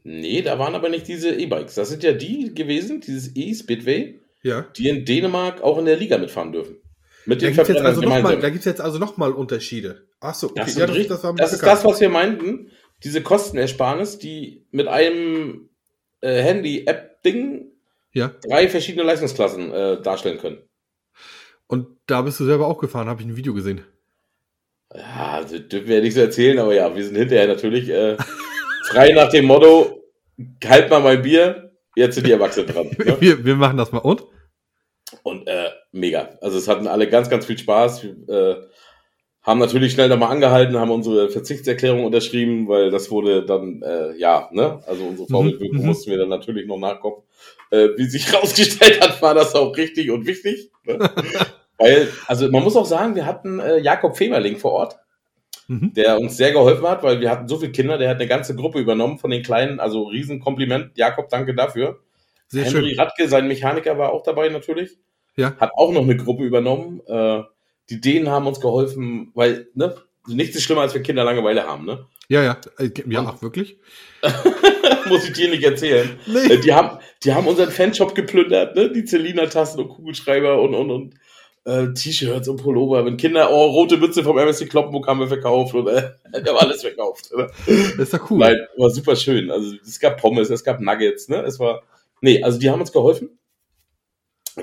D: Nee, da waren aber nicht diese E-Bikes. Das sind ja die gewesen, dieses E-Speedway,
C: Ja.
D: die in Dänemark auch in der Liga mitfahren dürfen. Mit
C: Da
D: den
C: gibt es jetzt, also noch da jetzt also nochmal Unterschiede. Ach so, okay.
D: Das,
C: ja,
D: das,
C: war mir
D: ist das, was wir meinten. Diese Kostenersparnis, die mit einem äh, Handy-App-Ding
C: Ja.
D: drei verschiedene Leistungsklassen äh, darstellen können.
C: Da bist du selber auch gefahren, habe ich ein Video gesehen.
D: Ja, also dürfen wir ja nicht so erzählen, aber ja, wir sind hinterher natürlich äh, frei nach dem Motto, halt mal mein Bier, jetzt sind die Erwachsenen dran. Ne?
C: Wir, wir machen das mal. Und?
D: Und äh, mega. Also es hatten alle ganz, ganz viel Spaß. Wir, äh, haben natürlich schnell nochmal angehalten, haben unsere Verzichtserklärung unterschrieben, weil das wurde dann, äh, ja, ne, also unsere Vorbildwirkung
C: mhm.
D: mussten wir dann natürlich noch nachkommen. Äh, wie sich rausgestellt hat, war das auch richtig und wichtig. Ne? weil, also man muss auch sagen, wir hatten äh, Jakob Femerling vor Ort,
C: Mhm.
D: der uns sehr geholfen hat, weil wir hatten so viele Kinder, der hat eine ganze Gruppe übernommen von den Kleinen, also Riesenkompliment. Jakob, danke dafür.
C: Sehr
D: Henry
C: schön.
D: Radke, sein Mechaniker, war auch dabei natürlich.
C: Ja.
D: Hat auch noch eine Gruppe übernommen. Äh, die Dänen haben uns geholfen, weil, ne, nichts ist schlimmer, als wenn Kinder Langeweile haben, ne?
C: Ja, ja. Äh, Ja, ach, wirklich?
D: Muss ich dir nicht erzählen.
C: Nee.
D: Äh, Die haben, die haben unseren Fanshop geplündert, ne? Die Zelina-Tassen und Kugelschreiber und, und, und äh, T-Shirts und Pullover. Wenn Kinder, oh, rote Mütze vom MSC Kloppenburg haben wir verkauft und äh, wir haben alles verkauft. Ne?
C: Das ist doch cool.
D: Nein, war super schön. Also es gab Pommes, es gab Nuggets, ne? Es war. Nee, also die haben uns geholfen.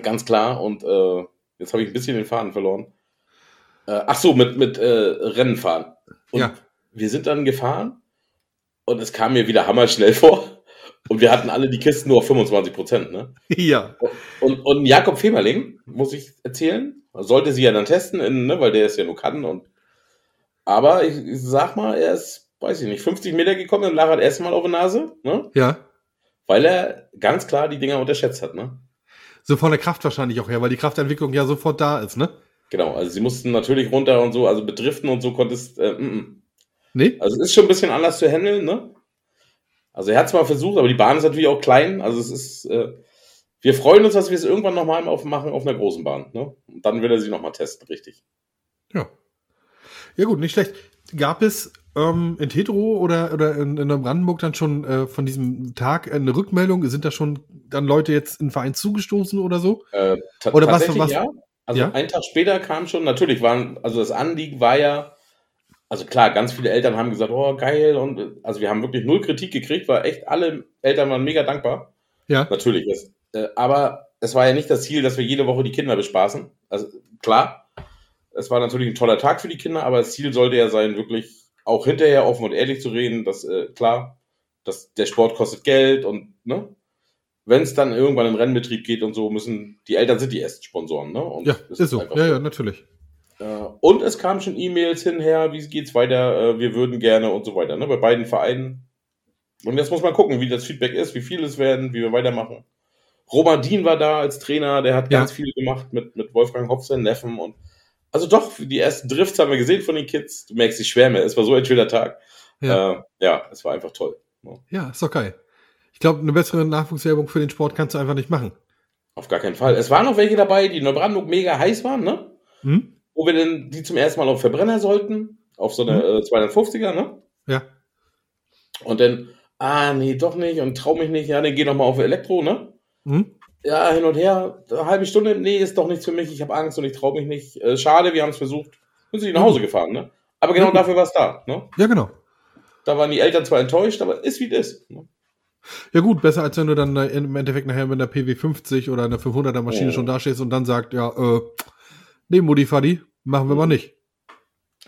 D: Ganz klar. Und äh, jetzt habe ich ein bisschen den Faden verloren. Äh, ach so, mit, mit äh, Rennen fahren. Und
C: Ja.
D: wir sind dann gefahren und es kam mir wieder hammerschnell vor. Und wir hatten alle die Kisten nur auf 25 Prozent, ne?
C: Ja.
D: Und, und Jakob Femerling, muss ich erzählen, sollte sie ja dann testen, in, ne, weil der es ja nur kann. Und, aber ich, ich sag mal, er ist, weiß ich nicht, 50 Meter gekommen und lag halt erstmal auf der Nase, ne?
C: Ja.
D: weil er ganz klar die Dinger unterschätzt hat. Ne?
C: So von der Kraft wahrscheinlich auch her, weil die Kraftentwicklung ja sofort da ist, ne?
D: Genau, also sie mussten natürlich runter und so, also betriften und so konntest. Äh, mm, mm.
C: Nee?
D: Also es ist schon ein bisschen anders zu handeln, ne? Also er hat es mal versucht, aber die Bahn ist natürlich auch klein. Also es ist, äh, wir freuen uns, dass wir es irgendwann nochmal aufmachen auf einer großen Bahn. Ne? Und dann will er sie nochmal testen, richtig.
C: Ja. Ja gut, nicht schlecht. Gab es ähm, in Hetero oder, oder in, in Brandenburg dann schon äh, von diesem Tag eine Rückmeldung? Sind da schon dann Leute jetzt in den Verein zugestoßen oder so?
D: Äh,
C: Oder was-
D: tatsächlich
C: was-
D: ja. Also
C: ja?
D: einen Tag später kam schon, natürlich waren, also das Anliegen war ja, also klar, ganz viele Eltern haben gesagt, oh geil, und also wir haben wirklich null Kritik gekriegt, war echt, alle Eltern waren mega dankbar.
C: Ja.
D: Natürlich. Es, äh, aber es war ja nicht das Ziel, dass wir jede Woche die Kinder bespaßen. Also klar, es war natürlich ein toller Tag für die Kinder, aber das Ziel sollte ja sein, wirklich auch hinterher offen und ehrlich zu reden, dass äh, klar, dass der Sport kostet Geld und ne, wenn es dann irgendwann in Rennbetrieb geht und so, müssen die Eltern sind die ersten Sponsoren, ne? Und
C: Ja, ist so. Ja, ja, natürlich.
D: Äh, und es kamen schon E-Mails hinher, wie geht's weiter, äh, wir würden gerne und so weiter, ne? Bei beiden Vereinen. Und jetzt muss man gucken, wie das Feedback ist, wie viel es werden, wie wir weitermachen. Roman Dien war da als Trainer, der hat
C: Ja.
D: ganz viel gemacht mit, mit Wolfgang Hopf, seinen Neffen und Also doch, die ersten Drifts haben wir gesehen von den Kids. Du merkst die Schwärme. Es war so ein schöner Tag.
C: Ja.
D: Äh, ja, es war einfach toll.
C: Ja, ist doch geil. Ich glaube, eine bessere Nachwuchswerbung für den Sport kannst du einfach nicht machen.
D: Auf gar keinen Fall. Es waren noch welche dabei, die in Neubrandenburg mega heiß waren, ne?
C: Hm?
D: Wo wir denn die zum ersten Mal auf Verbrenner sollten. Auf so eine äh, 250er, ne?
C: Ja.
D: Und dann, ah, nee, doch nicht und trau mich nicht. Ja, dann geh noch mal auf Elektro, ne?
C: Hm?
D: Ja, hin und her, eine halbe Stunde, nee, ist doch nichts für mich, ich habe Angst und ich trau mich nicht. Äh, schade, wir haben es versucht. Sind sie nach Hause gefahren, ne? Aber genau
C: Ja.
D: dafür war es da, ne?
C: Ja, genau.
D: Da waren die Eltern zwar enttäuscht, aber ist wie es ist. Ne?
C: Ja gut, besser als wenn du dann äh, im Endeffekt nachher mit einer PW50 oder einer 500er Maschine
D: Oh.
C: schon dastehst und dann sagt, ja, äh, nee, Mutti Fadi, machen wir mal nicht.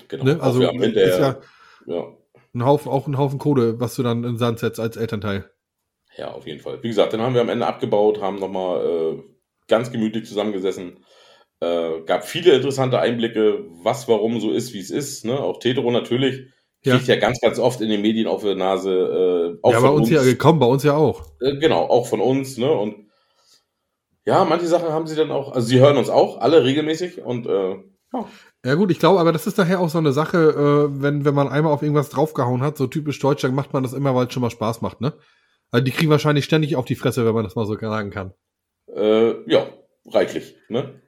D: Genau.
C: Ne? Also ist ja
D: ja,
C: ein Haufen, auch ein Haufen Kohle, was du dann in den Sand setzt als Elternteil.
D: ja, auf jeden Fall. Wie gesagt, dann haben wir am Ende abgebaut, haben nochmal äh, ganz gemütlich zusammengesessen. Äh, gab viele interessante Einblicke, was warum so ist, wie es ist. Ne? Auch Tetero natürlich
C: Ja.
D: kriegt ja. ganz, ganz oft in den Medien auf die Nase. Äh, auch
C: ja, bei
D: von
C: uns ja gekommen, bei uns ja auch.
D: Äh, genau, auch von uns, ne? Und ja, manche Sachen haben sie dann auch, also sie hören uns auch alle regelmäßig und äh, ja,
C: Ja gut, ich glaube, aber das ist nachher auch so eine Sache, äh, wenn, wenn man einmal auf irgendwas draufgehauen hat, so typisch deutsch, dann macht man das immer, weil es schon mal Spaß macht, ne? Also die kriegen wahrscheinlich ständig auf die Fresse, wenn man das mal so sagen kann.
D: äh, ja, reichlich, ne?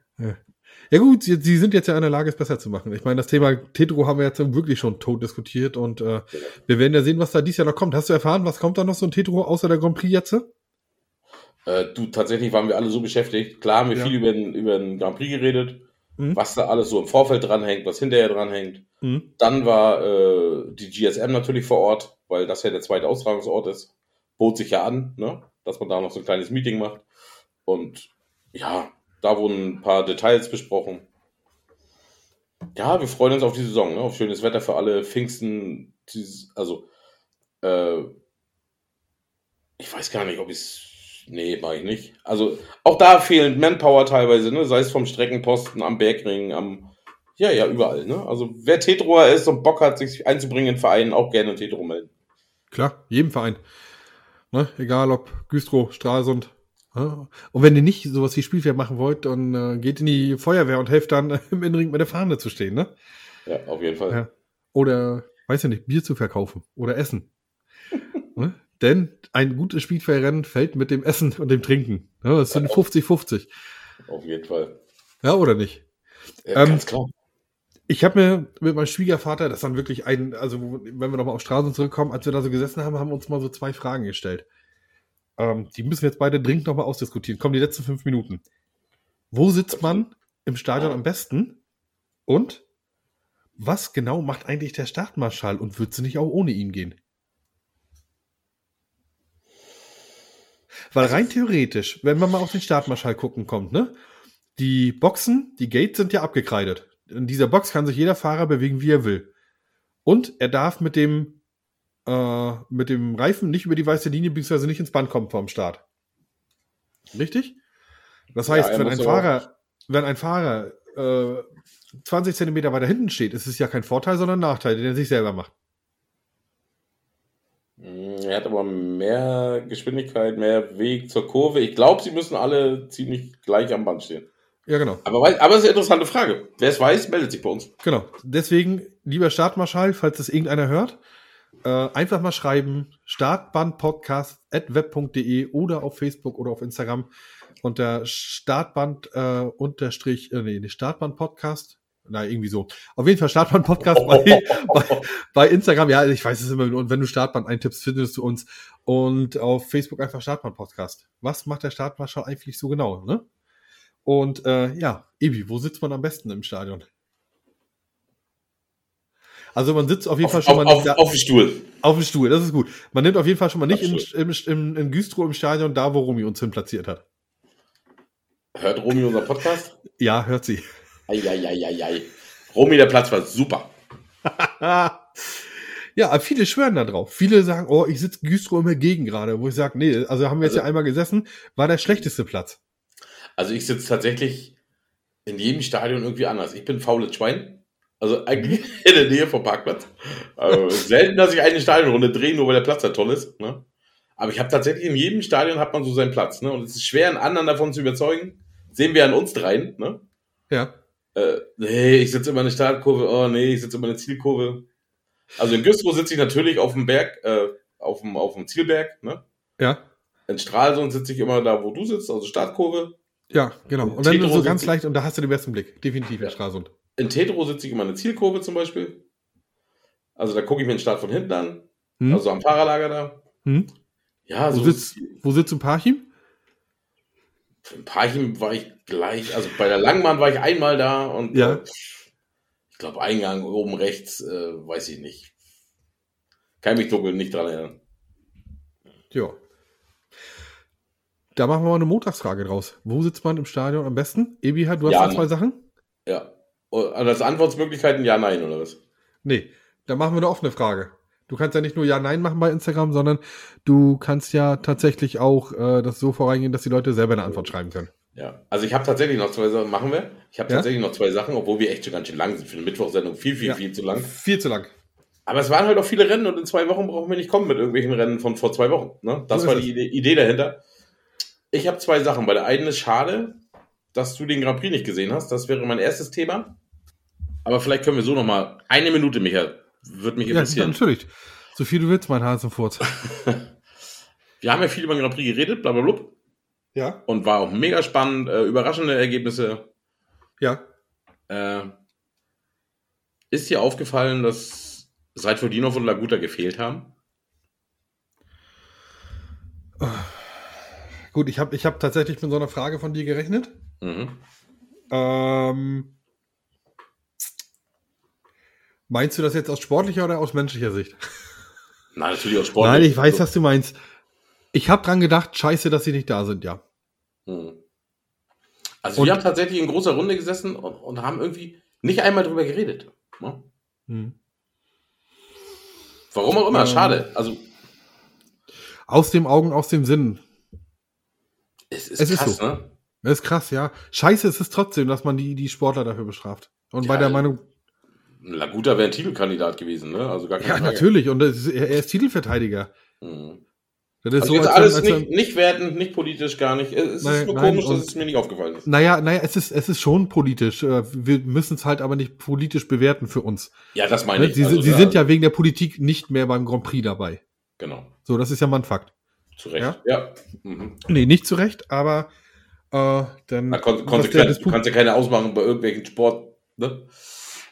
C: Ja gut, sie, sie sind jetzt ja in der Lage, es besser zu machen. Ich meine, das Thema Tetro haben wir jetzt wirklich schon tot diskutiert und äh, wir werden ja sehen, was da dieses Jahr noch kommt. Hast du erfahren, was kommt da noch so ein Tetro außer der Grand Prix jetzt?
D: Äh, du, tatsächlich waren wir alle so beschäftigt. Klar haben wir
C: Ja.
D: viel über den, über den Grand Prix geredet,
C: Mhm.
D: was da alles so im Vorfeld dranhängt, was hinterher dranhängt.
C: Mhm.
D: Dann war äh, die GSM natürlich vor Ort, weil das ja der zweite Austragungsort ist. Bot sich ja an, ne? dass man da noch so ein kleines Meeting macht. Und ja, da wurden ein paar Details besprochen. Ja, wir freuen uns auf die Saison, ne? auf schönes Wetter für alle. Pfingsten, also, äh, ich weiß gar nicht, ob ich es. Nee, mache ich nicht. Also, auch da fehlen Manpower teilweise, ne? sei es vom Streckenposten, am Bergring, am. Ja, ja, überall. Ne? Also, wer Tetroer ist und Bock hat, sich einzubringen in Vereinen, auch gerne Tetro melden.
C: Klar, jedem Verein. Ne? Egal ob Güstrow, Stralsund. Ja. Und wenn ihr nicht sowas wie Spielfeld machen wollt, dann äh, geht in die Feuerwehr und helft dann im Innenring mit der Fahne zu stehen, ne?
D: Ja, auf jeden Fall.
C: Ja. Oder, weiß ja nicht, Bier zu verkaufen oder Essen. Denn ein gutes Spielfeldrennen fällt mit dem Essen und dem Trinken. Ja, das sind 50-50.
D: Auf jeden Fall.
C: Ja, oder nicht?
D: Ja,
C: Ähm,
D: ganz klar.
C: Ich habe mir mit meinem Schwiegervater, das dann wirklich ein, also wenn wir nochmal auf Straßen zurückkommen, als wir da so gesessen haben, haben wir uns mal so zwei Fragen gestellt. Ähm, die müssen wir jetzt beide dringend nochmal ausdiskutieren. Kommen die letzten fünf Minuten. Wo sitzt man im Stadion am besten? Und was genau macht eigentlich der Startmarschall und wird sie nicht auch ohne ihn gehen? Weil rein theoretisch, wenn man mal auf den Startmarschall gucken kommt, ne? Die Boxen, die Gates sind ja abgekreidet. In dieser Box kann sich jeder Fahrer bewegen, wie er will. Und er darf mit dem, äh, mit dem Reifen nicht über die weiße Linie bzw. nicht ins Band kommen vorm Start. Richtig? Das
D: Ja,
C: heißt,
D: er
C: wenn ein Fahrer, wenn ein Fahrer äh, 20 Zentimeter weiter hinten steht, ist es ja kein Vorteil, sondern ein Nachteil, den er sich selber macht.
D: Mm, Er hat aber mehr Geschwindigkeit, mehr Weg zur Kurve. Ich glaube, sie müssen alle ziemlich gleich am Band stehen.
C: Ja, genau.
D: Aber, aber es ist eine interessante Frage. Wer es weiß, meldet sich bei uns.
C: Genau. Deswegen, lieber Startmarschall, falls das irgendeiner hört, äh, einfach mal schreiben, startbandpodcast.web.de oder auf Facebook oder auf Instagram unter Startband äh, unterstrich, äh, nee, Startband Podcast. Na, irgendwie so. Auf jeden Fall Startband Podcast bei, bei, bei Instagram. Ja, ich weiß es immer. Und wenn du Startband eintippst, findest du uns. Und auf Facebook einfach Startband Podcast. Was macht der Startmarschall eigentlich so genau, ne? Und äh, ja, Ebi, wo sitzt man am besten im Stadion? Also man sitzt auf jeden
D: Auf,
C: Fall schon
D: auf,
C: mal
D: auf,
C: nicht da,
D: auf dem Stuhl.
C: auf dem Stuhl, das ist gut. Man nimmt auf jeden Fall schon mal nicht in,
D: Absolut.
C: im, im, in Güstrow im Stadion da, wo Romy uns hin platziert hat.
D: Hört Romy unser Podcast?
C: Ja, hört sie.
D: Eieieiei. Romy, der Platz war super.
C: ja, viele schwören da drauf. Viele sagen, oh, ich sitze Güstrow immer gegen gerade, wo ich sage, nee, also haben wir jetzt
D: Also-
C: ja einmal gesessen, war der schlechteste Platz.
D: Also ich sitze tatsächlich in jedem Stadion irgendwie anders. Ich bin faules Schwein. Also eigentlich in der Nähe vom Parkplatz. Also selten, dass ich eine Stadionrunde drehe, nur weil der Platz da toll ist. Ne? Aber ich habe tatsächlich in jedem Stadion hat man so seinen Platz. Ne? Und es ist schwer, einen anderen davon zu überzeugen. Sehen wir an uns dreien. Ne?
C: Ja.
D: Äh, nee, ich sitze immer in der Startkurve. Oh nee, ich sitze immer in der Zielkurve. Also in Güstrow sitze ich natürlich auf dem Berg, äh, auf dem, auf dem Zielberg, ne?
C: Ja.
D: In Stralsund sitze ich immer da, wo du sitzt, also Startkurve.
C: Ja, genau.
D: Und
C: Und dann
D: Tetro
C: so ganz leicht, und da hast du den besten Blick. Definitiv in Stralsund.
D: In Tetro sitze ich immer in der Zielkurve zum Beispiel. Also da gucke ich mir den Start von hinten an.
C: Hm?
D: Also am Fahrerlager da.
C: Hm?
D: Ja,
C: Wo,
D: so
C: sitzt, wo sitzt du Parchim?
D: In Parchim war ich gleich, also bei der Langbahn war ich einmal da und
C: Ja.
D: ich glaube Eingang oben rechts, äh, weiß ich nicht. Kann mich dunkel nicht dran erinnern.
C: Ja. Da machen wir mal eine Montagsfrage draus. Wo sitzt man im Stadion am besten? Ebi, du hast
D: Ja,
C: da zwei. Sachen?
D: Ja. Und als Antwortmöglichkeiten ja, nein, oder was?
C: Nee, da machen wir eine offene Frage. Du kannst ja nicht nur Ja, Nein machen bei Instagram, sondern du kannst ja tatsächlich auch äh, das so vorangehen, dass die Leute selber eine Antwort schreiben können.
D: Ja. Also ich habe tatsächlich noch zwei Sachen, machen wir. Ich habe
C: Ja?
D: tatsächlich noch zwei Sachen, obwohl wir echt schon ganz schön lang sind für eine Mittwochsendung. Viel, viel,
C: Ja.
D: viel zu lang.
C: Viel zu lang.
D: Aber es waren halt auch viele Rennen und in zwei Wochen brauchen wir nicht kommen mit irgendwelchen Rennen von vor zwei Wochen. Ne? Das
C: So
D: war die Idee, Idee dahinter. Ich habe zwei Sachen. Bei der einen ist schade, dass du den Grand Prix nicht gesehen hast. Das wäre mein erstes Thema. Aber vielleicht können wir so noch mal eine Minute, Michael, würde mich
C: Ja,
D: interessieren.
C: natürlich. So viel du willst, mein Hasenfurz.
D: wir haben ja viel über den Grand Prix geredet, blablabla.
C: Ja.
D: Und war auch mega spannend, äh, überraschende Ergebnisse.
C: Ja.
D: Äh, ist dir aufgefallen, dass Seidfordinov und Laguta gefehlt haben?
C: Gut, ich habe ich hab tatsächlich mit so einer Frage von dir gerechnet.
D: Mhm.
C: Ähm, meinst du das jetzt aus sportlicher oder aus menschlicher Sicht?
D: Nein, natürlich auch sportlich.
C: Nein, ich weiß,
D: Also-
C: was du meinst. Ich habe dran gedacht, scheiße, dass sie nicht da sind, ja.
D: Hm. Also
C: Und-
D: wir haben tatsächlich in großer Runde gesessen und, und haben irgendwie nicht einmal drüber geredet. Ne?
C: Hm.
D: Warum auch immer,
C: Ähm.
D: schade. Also
C: Aus dem Augen, aus dem Sinn.
D: es ist
C: Es ist
D: krass,
C: so.
D: ne?
C: Das ist krass, ja. Scheiße ist es trotzdem, dass man die, die Sportler dafür bestraft. Und bei
D: Ja,
C: der Meinung,
D: Laguta wäre ein Titelkandidat gewesen, ne? Also gar keine
C: ja,
D: Frage.
C: natürlich. Und ist, er ist Titelverteidiger.
D: Hm.
C: Das ist
D: Also
C: so,
D: jetzt
C: als
D: alles
C: wenn- als
D: nicht, wertend, nicht politisch, gar nicht. Es ist
C: Nein,
D: nur
C: nein,
D: komisch, dass es mir nicht aufgefallen ist.
C: Naja, naja, es ist, es ist schon politisch. Äh, Wir müssen es halt aber nicht politisch bewerten für uns.
D: Ja, das meine
C: Ne?
D: ich.
C: Sie,
D: Also,
C: sie sind ja wegen der Politik nicht mehr beim Grand Prix dabei.
D: Genau,
C: So, das ist ja mal ein Fakt.
D: zu Recht.
C: Ja?
D: Ja. Mhm.
C: Nee, nicht zu Recht, aber äh, dann.
D: Na, kon konsequent. Du kannst ja keine ausmachen bei irgendwelchen Sport. Ne?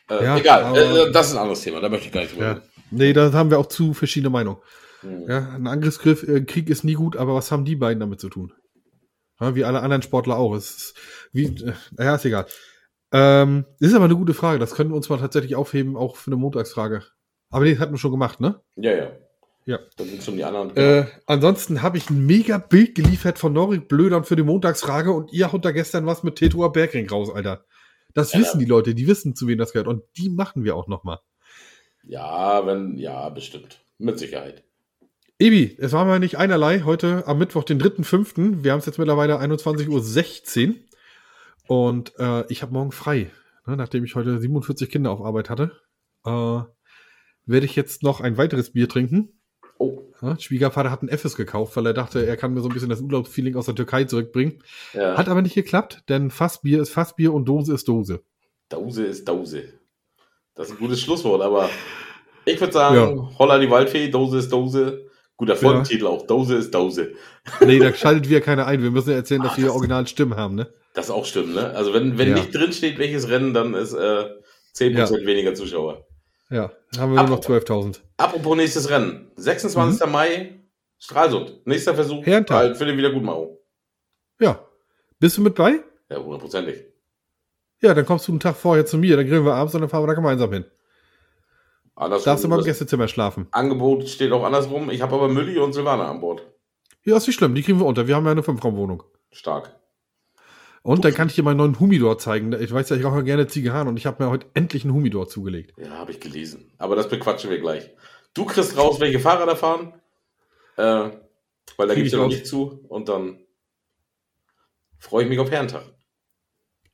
D: Äh,
C: Ja,
D: egal,
C: aber-
D: äh, das ist ein anderes Thema, da möchte ich gar nicht drüber
C: Ja. Nee, da haben wir auch zu verschiedene Meinungen.
D: Hm.
C: Ja, ein Angriffsgriff, äh, Krieg ist nie gut, aber was haben die beiden damit zu tun? Ja, wie alle anderen Sportler auch. Es ist wie, äh, naja, ist egal. Ähm, ist aber eine gute Frage. Das können wir uns mal tatsächlich aufheben, auch für eine Montagsfrage. Aber den hatten wir schon gemacht, ne?
D: Ja, ja.
C: Ja.
D: Dann es um die anderen.
C: Äh, ansonsten habe ich ein mega Bild geliefert von Norik Blödern für die Montagsfrage und ihr haut da gestern was mit Tetua Bergring raus, Alter. Das
D: Ja.
C: wissen die Leute, die wissen, zu wem das gehört. Und die machen wir auch noch mal.
D: Ja, wenn, ja, bestimmt. Mit Sicherheit.
C: Ebi, es war mal nicht einerlei. Heute am Mittwoch, den 3.5. Wir haben es jetzt mittlerweile 21.16 Uhr. Und äh, ich habe morgen frei. Ne, nachdem ich heute 47 Kinder auf Arbeit hatte, äh, werde ich jetzt noch ein weiteres Bier trinken.
D: Oh,
C: Schwiegervater hat ein Effes gekauft, weil er dachte, er kann mir so ein bisschen das Urlaubsfeeling aus der Türkei zurückbringen.
D: ja.
C: Hat aber nicht geklappt, denn Fassbier ist Fassbier und Dose ist Dose.
D: Dause ist Dause. Das ist ein gutes Schlusswort, aber ich würde sagen, Holla die Waldfee, Dose ist Dose. Guter Folgentitel auch, Dose ist Dose.
C: Nee, da schaltet wieder keiner ein. Wir müssen ja erzählen, dass
D: Ah,
C: wir
D: das-
C: original Stimmen haben, ne?
D: Das auch stimmt, ne? Also wenn, wenn
C: Ja.
D: nicht drin steht, welches Rennen, dann ist äh, 10% weniger Zuschauer.
C: Ja, haben wir nur noch 12.000.
D: Apropos nächstes Rennen. 26. Mai, Stralsund. Nächster Versuch.
C: Mhm. Herrentag.
D: Halt für den Wiedergutmachung.
C: Ja. Bist du mit bei?
D: Ja, hundertprozentig.
C: Ja, dann kommst du einen Tag vorher zu mir, dann grillen wir abends und dann fahren wir da gemeinsam hin.
D: Andersrum,
C: Darfst du mal im Gästezimmer schlafen.
D: Angebot steht auch andersrum. Ich habe aber Mülli und Silvana an Bord.
C: Ja, ist nicht schlimm, die kriegen wir unter. Wir haben ja eine Fünfraumwohnung.
D: Stark.
C: Und dann kann ich dir meinen neuen Humidor zeigen. Ich weiß ja, ich rauche gerne Zigarren und ich habe mir heute endlich einen Humidor zugelegt.
D: Ja, habe ich gelesen. Aber das bequatschen wir gleich. Du kriegst raus, welche Fahrer da fahren. Äh, weil da es
C: ich
D: ja noch nicht zu. Und dann freue ich mich auf Herrentag.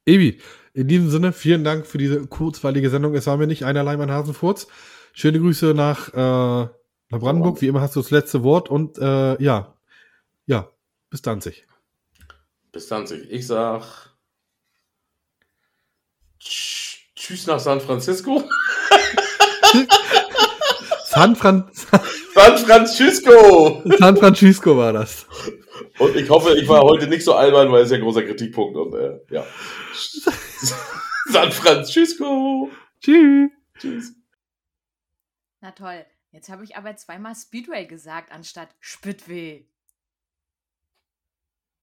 C: Ebi, in diesem Sinne, vielen Dank für diese kurzweilige Sendung. Es war mir nicht einerlei mein Hasenfurz. Schöne Grüße nach, äh, nach Brandenburg. Wie immer hast du das letzte Wort und äh, ja, ja, bis Danzig.
D: Bis dann. Ich sag Tschüss nach San Francisco.
C: San, Fran
D: San Francisco.
C: San Francisco war das.
D: Und ich hoffe, ich war heute nicht so albern, weil es ja ein großer Kritikpunkt und äh, ja. San Francisco.
C: Tschüss.
D: Tschüss.
A: Na toll. Jetzt habe ich aber zweimal Speedway gesagt anstatt Spitway.